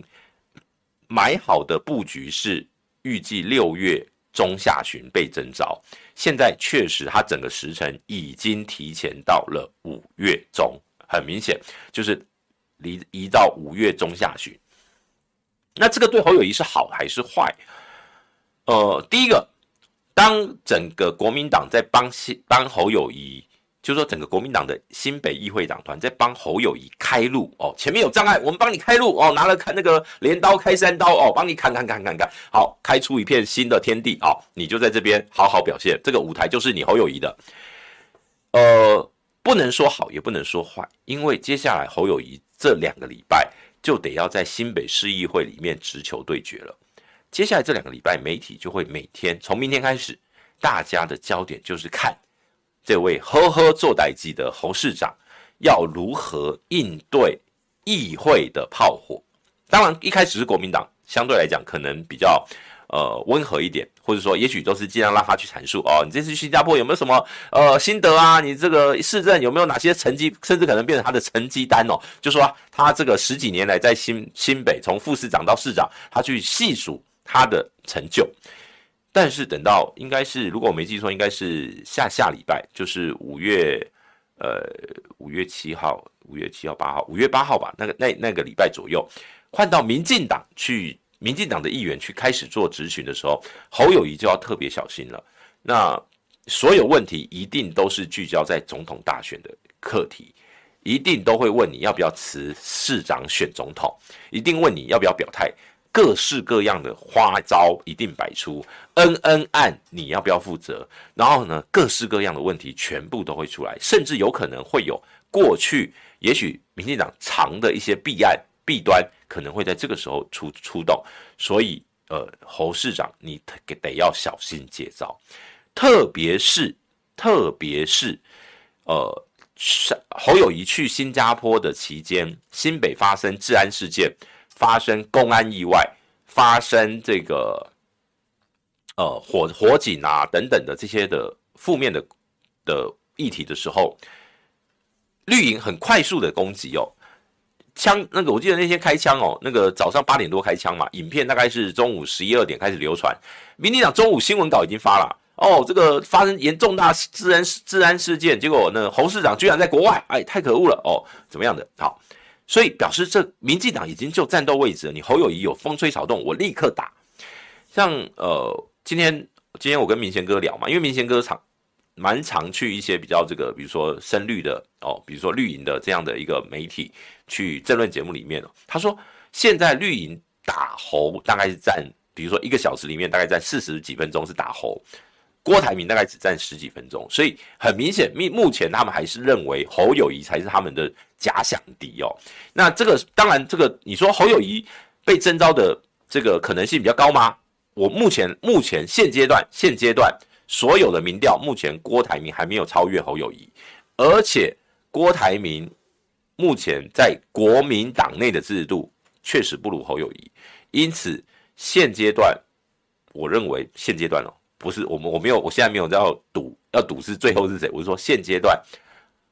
买好的布局是预计六月中下旬被征召，现在确实他整个时程已经提前到了五月中，很明显就是离移到五月中下旬。那这个对侯友宜是好还是坏？呃，第一个。当整个国民党在帮帮侯友宜，就是说整个国民党的新北议会党团在帮侯友谊开路哦，前面有障碍，我们帮你开路哦，拿了看那个镰刀开山刀哦，帮你砍砍砍砍砍，好，开出一片新的天地哦，你就在这边好好表现，这个舞台就是你侯友谊的。呃，不能说好，也不能说坏，因为接下来侯友谊这两个礼拜就得要在新北市议会里面直球对决了。接下来这两个礼拜，媒体就会每天从明天开始，大家的焦点就是看这位呵呵做代志的侯市长要如何应对议会的炮火。当然，一开始是国民党，相对来讲可能比较呃温和一点，或者说也许都是尽量让他去阐述哦，你这次去新加坡有没有什么呃心得啊？你这个市政有没有哪些成绩，甚至可能变成他的成绩单哦？就说他这个十几年来在新新北从副市长到市长，他去细数。他的成就，但是等到应该是，如果我没记错，应该是下下礼拜，就是五月，呃，五月七号、五月七号、八号、五月八号吧，那个那那个礼拜左右，换到民进党去，民进党的议员去开始做质询的时候，侯友谊就要特别小心了。那所有问题一定都是聚焦在总统大选的课题，一定都会问你要不要辞市长选总统，一定问你要不要表态。各式各样的花招一定摆出，恩恩案你要不要负责？然后呢，各式各样的问题全部都会出来，甚至有可能会有过去也许民进党藏的一些弊案弊端，可能会在这个时候出出动。所以，呃，侯市长你得得要小心接招，特别是特别是呃，侯友谊去新加坡的期间，新北发生治安事件，发生公安意外，发生这个呃火火警啊等等的这些的负面的的议题的时候，绿营很快速的攻击哦。枪那个，我记得那天开枪哦，那个早上八点多开枪嘛，影片大概是中午十一二点开始流传。民进党中午新闻稿已经发了哦，这个发生严重大治安治安事件，结果呢，侯市长居然在国外，哎，太可恶了哦，怎么样的？好，所以表示这民进党已经就战斗位置了。你侯友宜有风吹草动，我立刻打。像呃，今天今天我跟明贤哥聊嘛，因为明贤哥常蛮常去一些比较这个，比如说深绿的哦，比如说绿营的这样的一个媒体。去政论节目里面，他说现在绿营打侯大概是占，比如说一个小时里面大概占四十几分钟是打侯，郭台铭大概只占十几分钟，所以很明显，目目前他们还是认为侯友谊才是他们的假想敌哦。那这个当然，这个你说侯友谊被征召的这个可能性比较高吗？我目前目前现阶段现阶段所有的民调，目前郭台铭还没有超越侯友谊，而且郭台铭。目前在国民党内的制度确实不如侯友谊，因此现阶段，我认为现阶段哦，不是我们我没有，我现在没有要赌，要赌是最后是谁？我是说现阶段，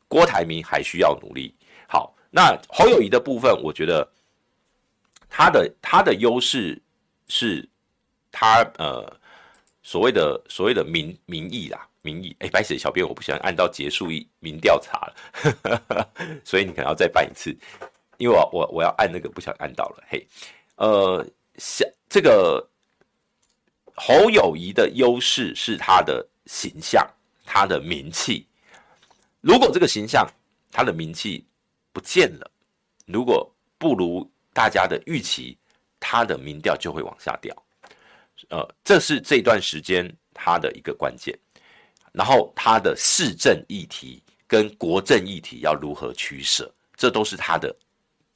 郭台铭还需要努力。好，那侯友谊的部分，我觉得他的他的优势是他呃所谓的所谓的民民意啦。民意，哎，白水小编，我不想按到结束一民调查了呵呵，所以你可能要再办一次，因为我我我要按那个不想按到了，嘿，呃，像这个侯友宜的优势是他的形象，他的名气，如果这个形象他的名气不见了，如果不如大家的预期，他的民调就会往下掉，呃，这是这段时间他的一个关键。然后他的市政议题跟国政议题要如何取舍，这都是他的，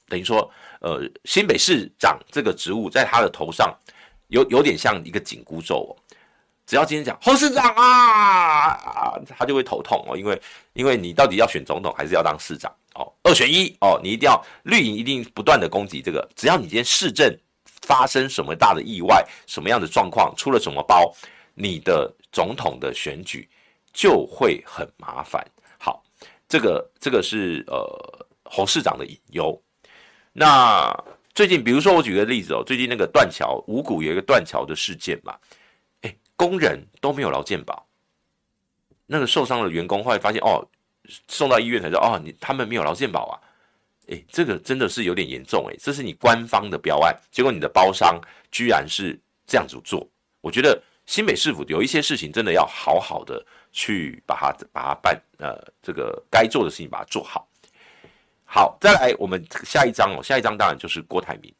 等于说，呃，新北市长这个职务在他的头上有有点像一个紧箍咒哦。只要今天讲侯市长啊，他就会头痛哦，因为因为你到底要选总统还是要当市长哦，二选一哦，你一定要绿营一定不断的攻击这个，只要你今天市政发生什么大的意外，什么样的状况，出了什么包，你的总统的选举。就会很麻烦。好，这个这个是呃侯市长的隐忧。那最近，比如说我举个例子哦，最近那个断桥五谷有一个断桥的事件嘛，哎，工人都没有劳健保，那个受伤的员工后来发现哦，送到医院才知道哦，你他们没有劳健保啊，哎，这个真的是有点严重哎，这是你官方的标案，结果你的包商居然是这样子做，我觉得新北市府有一些事情真的要好好的。去把它把它办，呃，这个该做的事情把它做好。好，再来我们下一章哦，下一章当然就是郭台铭。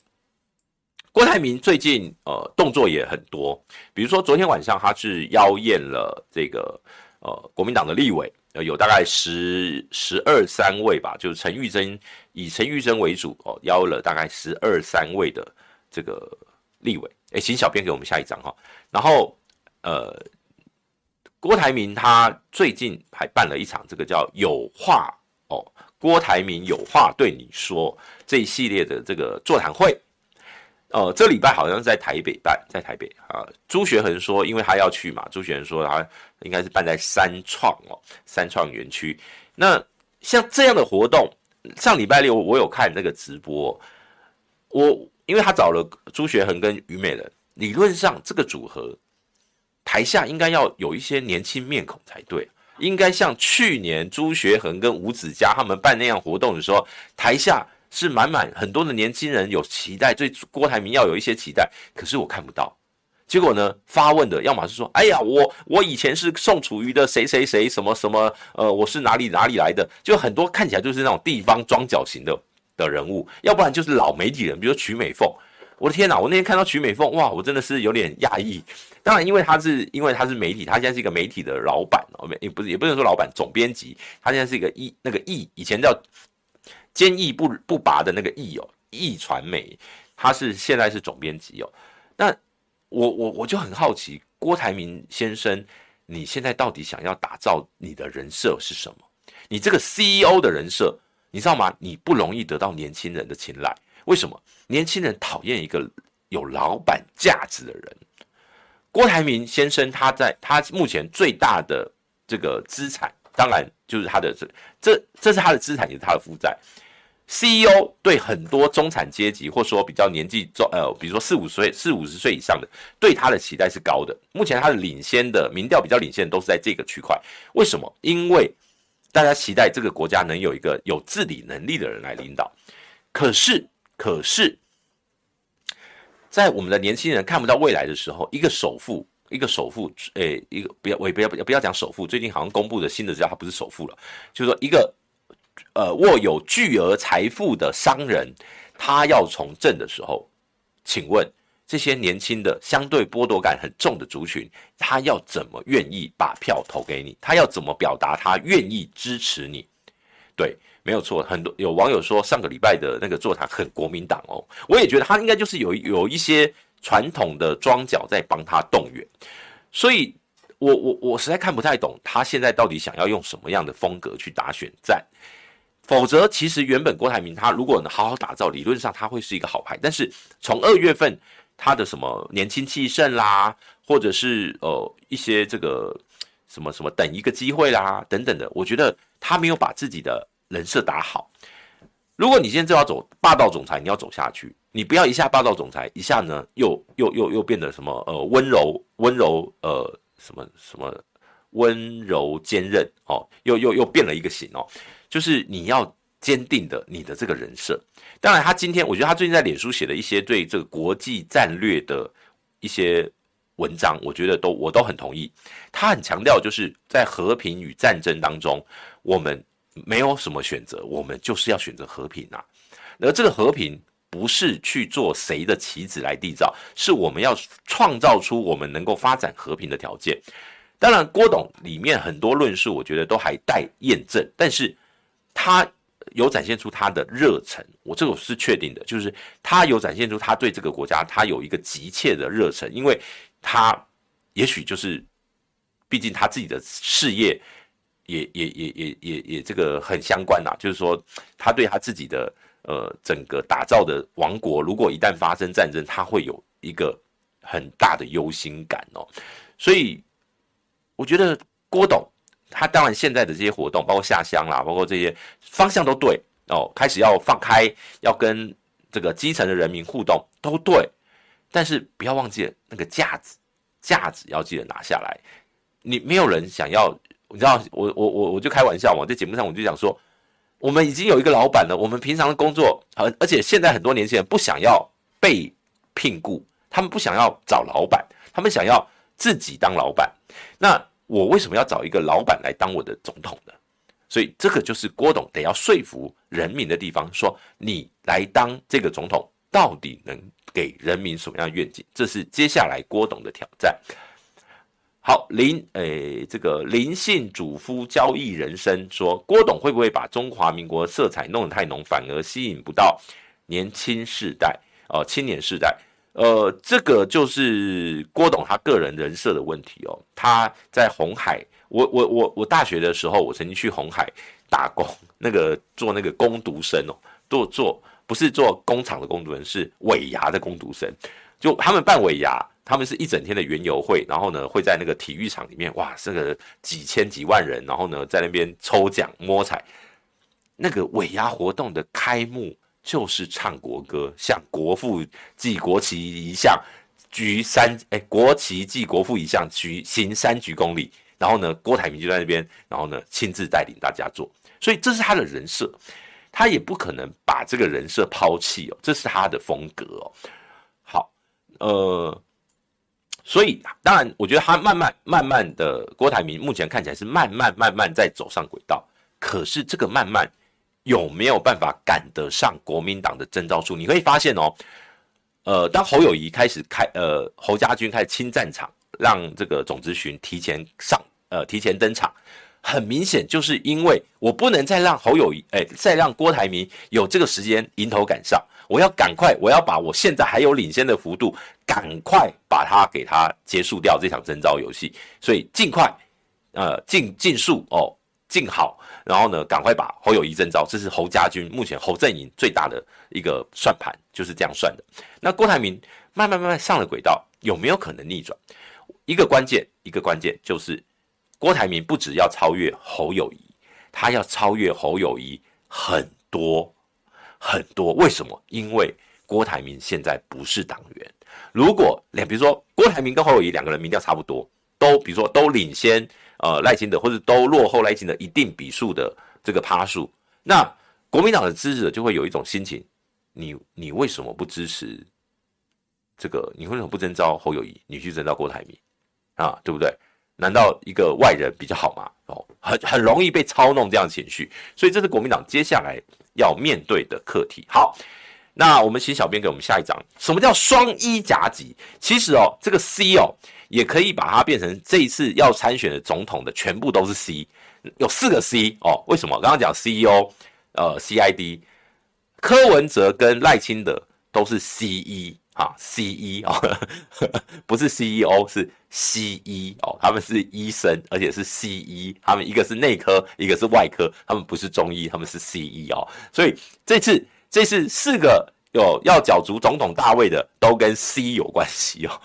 郭台铭最近呃动作也很多，比如说昨天晚上他是邀宴了这个呃国民党的立委，呃有大概十十二三位吧，就是陈玉珍以陈玉珍为主哦，邀了大概十二三位的这个立委。哎，请小编给我们下一章哈，然后呃。郭台铭他最近还办了一场这个叫“有话哦”，郭台铭有话对你说这一系列的这个座谈会，呃，这礼拜好像是在台北办，在台北啊。朱学恒说，因为他要去嘛，朱学恒说他应该是办在三创哦，三创园区。那像这样的活动，上礼拜六我有看那个直播，我因为他找了朱学恒跟于美人，理论上这个组合。台下应该要有一些年轻面孔才对，应该像去年朱学恒跟吴子嘉他们办那样活动的时候，台下是满满很多的年轻人有期待，对郭台铭要有一些期待。可是我看不到，结果呢，发问的要么是说，哎呀，我我以前是宋楚瑜的谁谁谁什么什么，呃，我是哪里哪里来的，就很多看起来就是那种地方装脚型的的人物，要不然就是老媒体人，比如曲美凤。我的天哪！我那天看到曲美凤，哇，我真的是有点讶异。当然，因为他是因为他是媒体，他现在是一个媒体的老板哦，也不是也不能说老板，总编辑。他现在是一个易那个易，以前叫坚毅不不拔的那个易哦，易传媒，他是现在是总编辑哦。那我我我就很好奇，郭台铭先生，你现在到底想要打造你的人设是什么？你这个 CEO 的人设，你知道吗？你不容易得到年轻人的青睐。为什么？年轻人讨厌一个有老板架子的人。郭台铭先生，他在他目前最大的这个资产，当然就是他的这这这是他的资产，也是他的负债。CEO 对很多中产阶级，或说比较年纪中呃，比如说四五岁、四五十岁以上的，对他的期待是高的。目前他的领先的民调比较领先都是在这个区块。为什么？因为大家期待这个国家能有一个有治理能力的人来领导。可是，可是，在我们的年轻人看不到未来的时候，一个首富，一个首富，诶、一个不要，我也不要不要讲首富。最近好像公布的新的资料，他不是首富了，就是说一个。呃，握有巨额财富的商人，他要从政的时候，请问这些年轻的、相对剥夺感很重的族群，他要怎么愿意把票投给你？他要怎么表达他愿意支持你？对，没有错。很多有网友说，上个礼拜的那个座谈很国民党哦，我也觉得他应该就是有有一些传统的庄脚在帮他动员，所以我我我实在看不太懂他现在到底想要用什么样的风格去打选战。否则，其实原本郭台铭他如果能好好打造，理论上他会是一个好牌。但是从二月份他的什么年轻气盛啦，或者是呃一些这个什么什么等一个机会啦等等的，我觉得他没有把自己的人设打好。如果你现在就要走霸道总裁，你要走下去，你不要一下霸道总裁，一下呢又又又又变得什么呃温柔温柔呃什么什么温柔坚韧哦，又又又变了一个型哦。就是你要坚定的你的这个人设。当然，他今天我觉得他最近在脸书写的一些对这个国际战略的一些文章，我觉得都我都很同意。他很强调，就是在和平与战争当中，我们没有什么选择，我们就是要选择和平啊。而这个和平不是去做谁的棋子来缔造，是我们要创造出我们能够发展和平的条件。当然，郭董里面很多论述，我觉得都还待验证，但是。他有展现出他的热忱，我这个是确定的，就是他有展现出他对这个国家，他有一个急切的热忱，因为他也许就是，毕竟他自己的事业也也也也也也这个很相关呐，就是说他对他自己的呃整个打造的王国，如果一旦发生战争，他会有一个很大的忧心感哦，所以我觉得郭董。他当然现在的这些活动，包括下乡啦，包括这些方向都对哦，开始要放开，要跟这个基层的人民互动都对，但是不要忘记那个架子，架子要记得拿下来。你没有人想要，你知道，我我我我就开玩笑嘛，在节目上我就讲说，我们已经有一个老板了，我们平常的工作，而而且现在很多年轻人不想要被聘雇，他们不想要找老板，他们想要自己当老板，那。我为什么要找一个老板来当我的总统呢？所以这个就是郭董得要说服人民的地方，说你来当这个总统，到底能给人民什么样愿景？这是接下来郭董的挑战。好，林诶、欸，这个林姓主夫交易人生说，郭董会不会把中华民国色彩弄得太浓，反而吸引不到年轻世代哦，青年世代？呃，这个就是郭董他个人人设的问题哦。他在红海，我我我我大学的时候，我曾经去红海打工，那个做那个工读生哦，做做不是做工厂的工读生，是尾牙的工读生。就他们办尾牙，他们是一整天的园游会，然后呢会在那个体育场里面，哇，这个几千几万人，然后呢在那边抽奖摸彩。那个尾牙活动的开幕。就是唱国歌，向国父祭国旗遗像，举三哎，国旗祭国父遗像，举行三鞠躬礼。然后呢，郭台铭就在那边，然后呢亲自带领大家做，所以这是他的人设，他也不可能把这个人设抛弃哦，这是他的风格哦。好，呃，所以当然，我觉得他慢慢慢慢的，郭台铭目前看起来是慢慢慢慢在走上轨道，可是这个慢慢。有没有办法赶得上国民党的征召数？你可以发现哦，呃，当侯友谊开始开，呃，侯家军开始清战场，让这个总咨询提前上，呃，提前登场，很明显就是因为我不能再让侯友谊，哎，再让郭台铭有这个时间迎头赶上，我要赶快，我要把我现在还有领先的幅度，赶快把它给他结束掉这场征召游戏，所以尽快，呃，尽尽速哦。尽好，然后呢，赶快把侯友宜征召，这是侯家军目前侯阵营最大的一个算盘，就是这样算的。那郭台铭慢慢慢慢上了轨道，有没有可能逆转？一个关键，一个关键就是郭台铭不只要超越侯友宜，他要超越侯友宜很多很多。为什么？因为郭台铭现在不是党员。如果两，比如说郭台铭跟侯友宜两个人民调差不多，都比如说都领先。呃，赖清德或者都落后赖清德一定比数的这个趴数，那国民党的支持者就会有一种心情，你你为什么不支持这个？你为什么不征召侯友谊？你去征召郭台铭啊，对不对？难道一个外人比较好吗？哦，很很容易被操弄这样的情绪，所以这是国民党接下来要面对的课题。好，那我们请小编给我们下一章，什么叫双一夹击？其实哦，这个 C 哦。也可以把它变成这一次要参选的总统的全部都是 C，有四个 C 哦。为什么？刚刚讲 CEO，呃，CID，柯文哲跟赖清德都是 CE 啊，CE 哦，不是 CEO 是 CE 哦，他们是医生，而且是 CE，他们一个是内科，一个是外科，他们不是中医，他们是 CE 哦。所以这次这次四个有要角逐总统大位的都跟 C 有关系哦。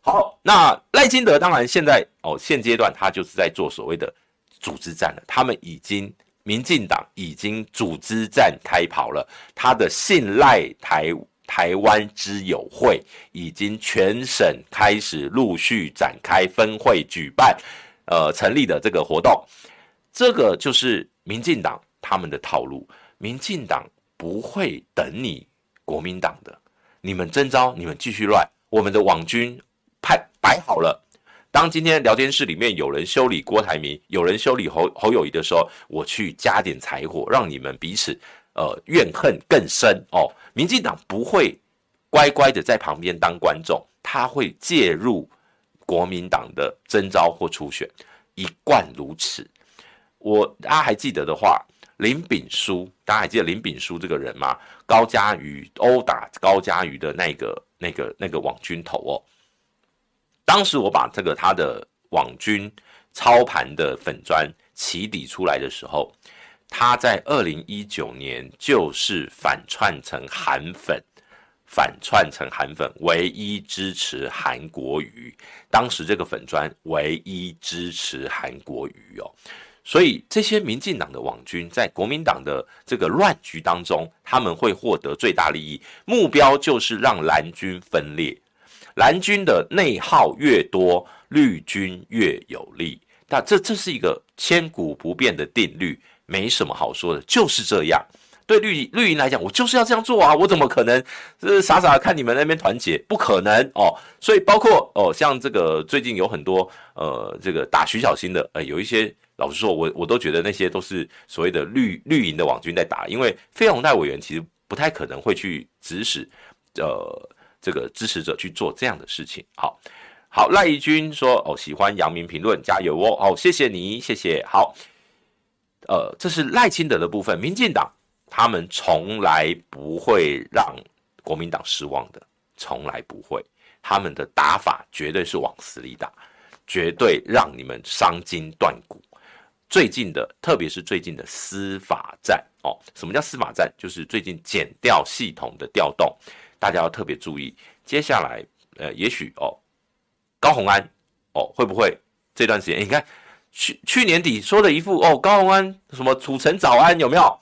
好，那赖清德当然现在哦，现阶段他就是在做所谓的组织战了。他们已经，民进党已经组织战开跑了。他的信赖台台湾之友会已经全省开始陆续展开分会举办，呃，成立的这个活动。这个就是民进党他们的套路。民进党不会等你国民党的，你们征召，你们继续乱，我们的网军。派摆好了。当今天聊天室里面有人修理郭台铭，有人修理侯侯友宜的时候，我去加点柴火，让你们彼此呃怨恨更深哦。民进党不会乖乖的在旁边当观众，他会介入国民党的征召或初选，一贯如此。我大家还记得的话，林炳书，大家还记得林炳书这个人吗？高嘉瑜殴打高嘉瑜的那个那个那个网军头哦。当时我把这个他的网军操盘的粉砖起底出来的时候，他在二零一九年就是反串成韩粉，反串成韩粉，唯一支持韩国瑜。当时这个粉砖唯一支持韩国瑜哦，所以这些民进党的网军在国民党的这个乱局当中，他们会获得最大利益，目标就是让蓝军分裂。蓝军的内耗越多，绿军越有利。那这这是一个千古不变的定律，没什么好说的，就是这样。对绿绿营来讲，我就是要这样做啊，我怎么可能是傻傻的看你们那边团结？不可能哦。所以包括哦，像这个最近有很多呃，这个打徐小新的，呃，有一些老实说，我我都觉得那些都是所谓的绿绿营的网军在打，因为费鸿泰委员其实不太可能会去指使呃。这个支持者去做这样的事情，好好赖怡君说哦，喜欢阳明评论，加油哦，好，谢谢你，谢谢，好，呃，这是赖清德的部分，民进党他们从来不会让国民党失望的，从来不会，他们的打法绝对是往死里打，绝对让你们伤筋断骨。最近的，特别是最近的司法战哦，什么叫司法战？就是最近减调系统的调动。大家要特别注意，接下来，呃，也许哦，高虹安哦，会不会这段时间？你看去去年底说的一副哦，高虹安什么楚成早安有没有？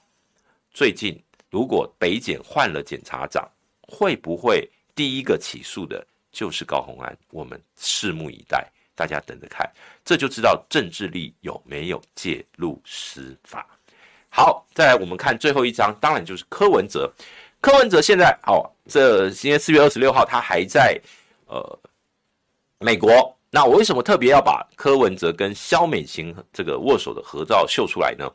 最近如果北检换了检察长，会不会第一个起诉的就是高虹安？我们拭目以待，大家等着看，这就知道政治力有没有介入司法。好，再来我们看最后一张，当然就是柯文哲。柯文哲现在哦，这今天四月二十六号，他还在呃美国。那我为什么特别要把柯文哲跟萧美琴这个握手的合照秀出来呢？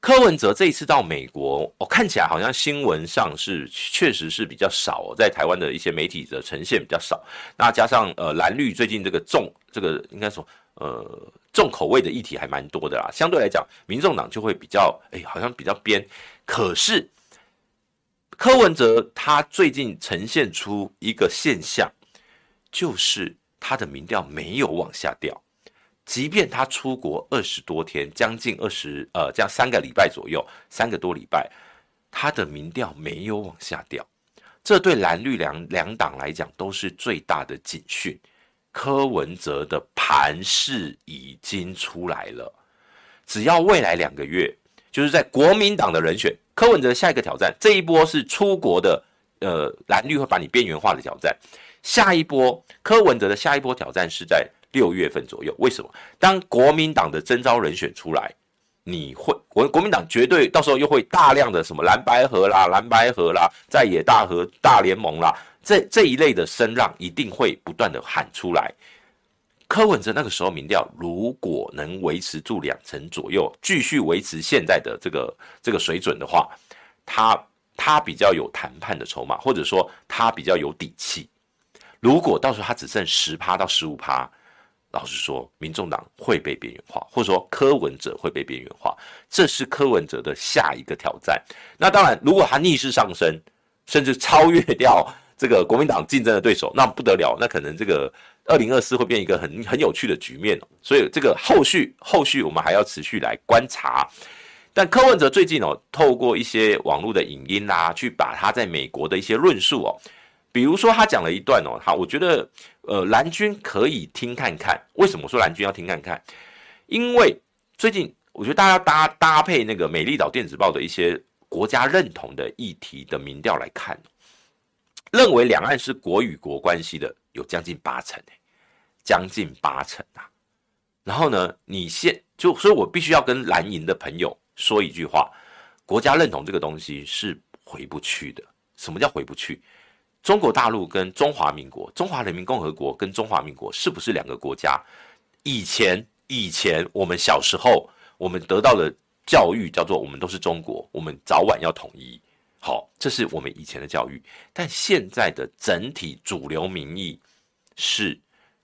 柯文哲这一次到美国，我、哦、看起来好像新闻上是确实是比较少，在台湾的一些媒体的呈现比较少。那加上呃蓝绿最近这个重这个应该说呃重口味的议题还蛮多的啦，相对来讲，民众党就会比较哎好像比较边，可是。柯文哲他最近呈现出一个现象，就是他的民调没有往下掉，即便他出国二十多天，将近二十呃，这样三个礼拜左右，三个多礼拜，他的民调没有往下掉，这对蓝绿两两党来讲都是最大的警讯。柯文哲的盘势已经出来了，只要未来两个月，就是在国民党的人选，柯文哲下一个挑战，这一波是出国的，呃，蓝绿会把你边缘化的挑战，下一波柯文哲的下一波挑战是在六月份左右。为什么？当国民党的征召人选出来，你会国国民党绝对到时候又会大量的什么蓝白合啦、蓝白合啦、在野大和大联盟啦。这这一类的声浪一定会不断的喊出来。柯文哲那个时候民调如果能维持住两成左右，继续维持现在的这个这个水准的话，他他比较有谈判的筹码，或者说他比较有底气。如果到时候他只剩十趴到十五趴，老实说，民众党会被边缘化，或者说柯文哲会被边缘化，这是柯文哲的下一个挑战。那当然，如果他逆势上升，甚至超越掉。这个国民党竞争的对手，那不得了，那可能这个二零二四会变一个很很有趣的局面，所以这个后续后续我们还要持续来观察。但柯文哲最近哦，透过一些网络的影音啦，去把他在美国的一些论述哦，比如说他讲了一段哦，好我觉得呃蓝军可以听看看。为什么说蓝军要听看看？因为最近我觉得大家搭搭配那个美丽岛电子报的一些国家认同的议题的民调来看。认为两岸是国与国关系的有将近八成，将近八成啊。然后呢，你现就所以，我必须要跟蓝营的朋友说一句话：国家认同这个东西是回不去的。什么叫回不去？中国大陆跟中华民国、中华人民共和国跟中华民国是不是两个国家？以前以前我们小时候我们得到的教育叫做我们都是中国，我们早晚要统一。好，这是我们以前的教育，但现在的整体主流民意是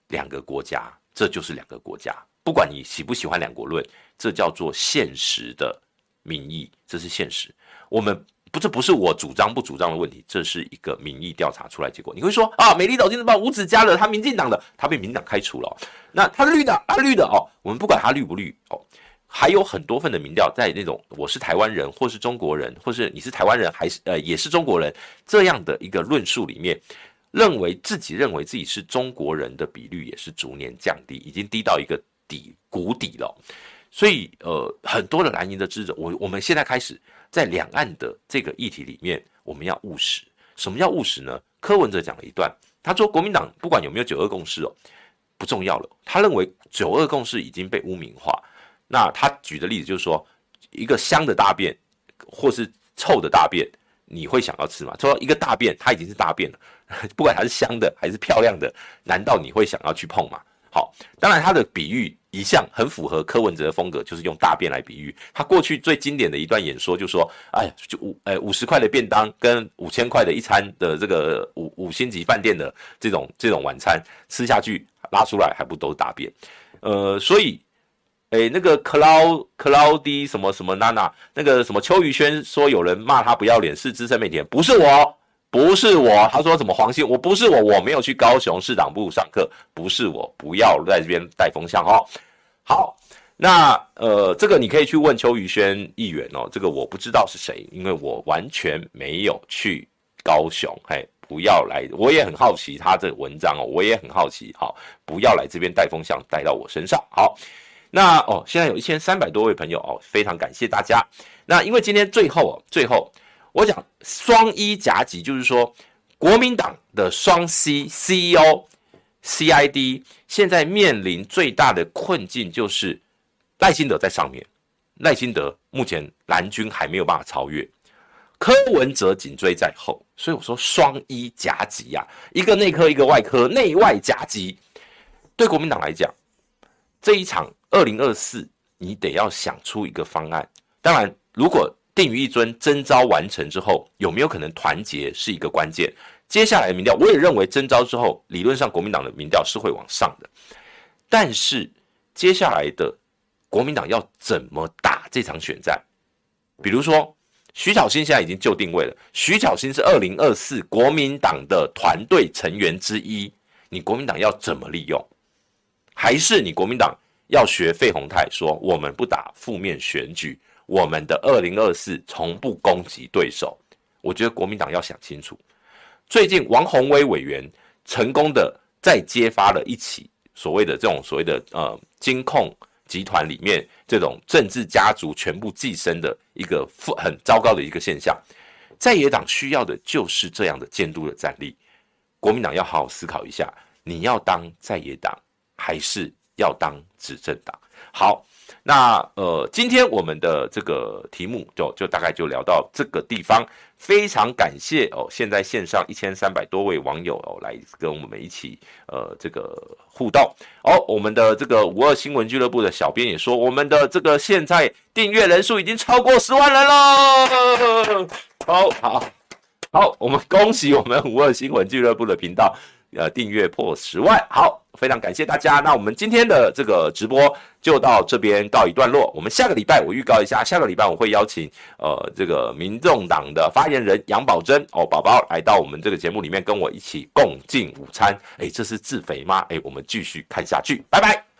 两个国家，这就是两个国家。不管你喜不喜欢两国论，这叫做现实的民意，这是现实。我们不，这不是我主张不主张的问题，这是一个民意调查出来结果。你会说啊，美丽岛电子报吴子嘉了，他民进党的，他被民党开除了，那他是绿的，他绿的哦，我们不管他绿不绿哦。还有很多份的民调，在那种我是台湾人，或是中国人，或是你是台湾人，还是呃也是中国人这样的一个论述里面，认为自己认为自己是中国人的比率也是逐年降低，已经低到一个底谷底了。所以呃，很多的蓝营的支持者，我我们现在开始在两岸的这个议题里面，我们要务实。什么叫务实呢？柯文哲讲了一段，他说国民党不管有没有九二共识哦，不重要了。他认为九二共识已经被污名化。那他举的例子就是说，一个香的大便，或是臭的大便，你会想要吃吗？说一个大便，它已经是大便了，不管它是香的还是漂亮的，难道你会想要去碰吗？好，当然他的比喻一向很符合柯文哲的风格，就是用大便来比喻。他过去最经典的一段演说就说，哎呀，就五哎五十块的便当跟五千块的一餐的这个五五星级饭店的这种这种晚餐吃下去，拉出来还不都是大便？呃，所以。哎，那个 Cloud Cloudy 什么什么娜娜，那个什么邱宇轩说有人骂他不要脸，是资深媒体，不是我，不是我。他说什么黄兴，我不是我，我没有去高雄市党部上课，不是我，不要在这边带风向哦。好，那呃，这个你可以去问邱宇轩议员哦，这个我不知道是谁，因为我完全没有去高雄，嘿，不要来，我也很好奇他这个文章哦，我也很好奇，好，不要来这边带风向带到我身上，好。那哦，现在有一千三百多位朋友哦，非常感谢大家。那因为今天最后哦，最后我讲双一夹击，就是说国民党的双 C CEO CID 现在面临最大的困境，就是赖清德在上面，赖清德目前蓝军还没有办法超越，柯文哲紧追在后，所以我说双一夹击呀，一个内科一个外科，内外夹击，对国民党来讲这一场。二零二四，你得要想出一个方案。当然，如果定于一尊征召完成之后，有没有可能团结是一个关键。接下来的民调，我也认为征召之后，理论上国民党的民调是会往上的。但是接下来的国民党要怎么打这场选战？比如说，徐巧芯现在已经就定位了，徐巧芯是二零二四国民党的团队成员之一，你国民党要怎么利用？还是你国民党？要学费鸿泰说，我们不打负面选举，我们的二零二四从不攻击对手。我觉得国民党要想清楚。最近王宏威委员成功的再揭发了一起所谓的这种所谓的呃金控集团里面这种政治家族全部寄生的一个很糟糕的一个现象。在野党需要的就是这样的监督的战力。国民党要好好思考一下，你要当在野党还是要当执政党？好。那呃，今天我们的这个题目就就大概就聊到这个地方，非常感谢哦，现在线上一千三百多位网友哦来跟我们一起呃这个互动哦，我们的这个五二新闻俱乐部的小编也说，我们的这个现在订阅人数已经超过十万人了，好好好，我们恭喜我们五二新闻俱乐部的频道。呃，订阅破十万，好，非常感谢大家。那我们今天的这个直播就到这边告一段落。我们下个礼拜，我预告一下，下个礼拜我会邀请呃这个民众党的发言人杨宝珍哦，宝宝来到我们这个节目里面跟我一起共进午餐。哎，这是自肥吗？哎，我们继续看下去，拜拜。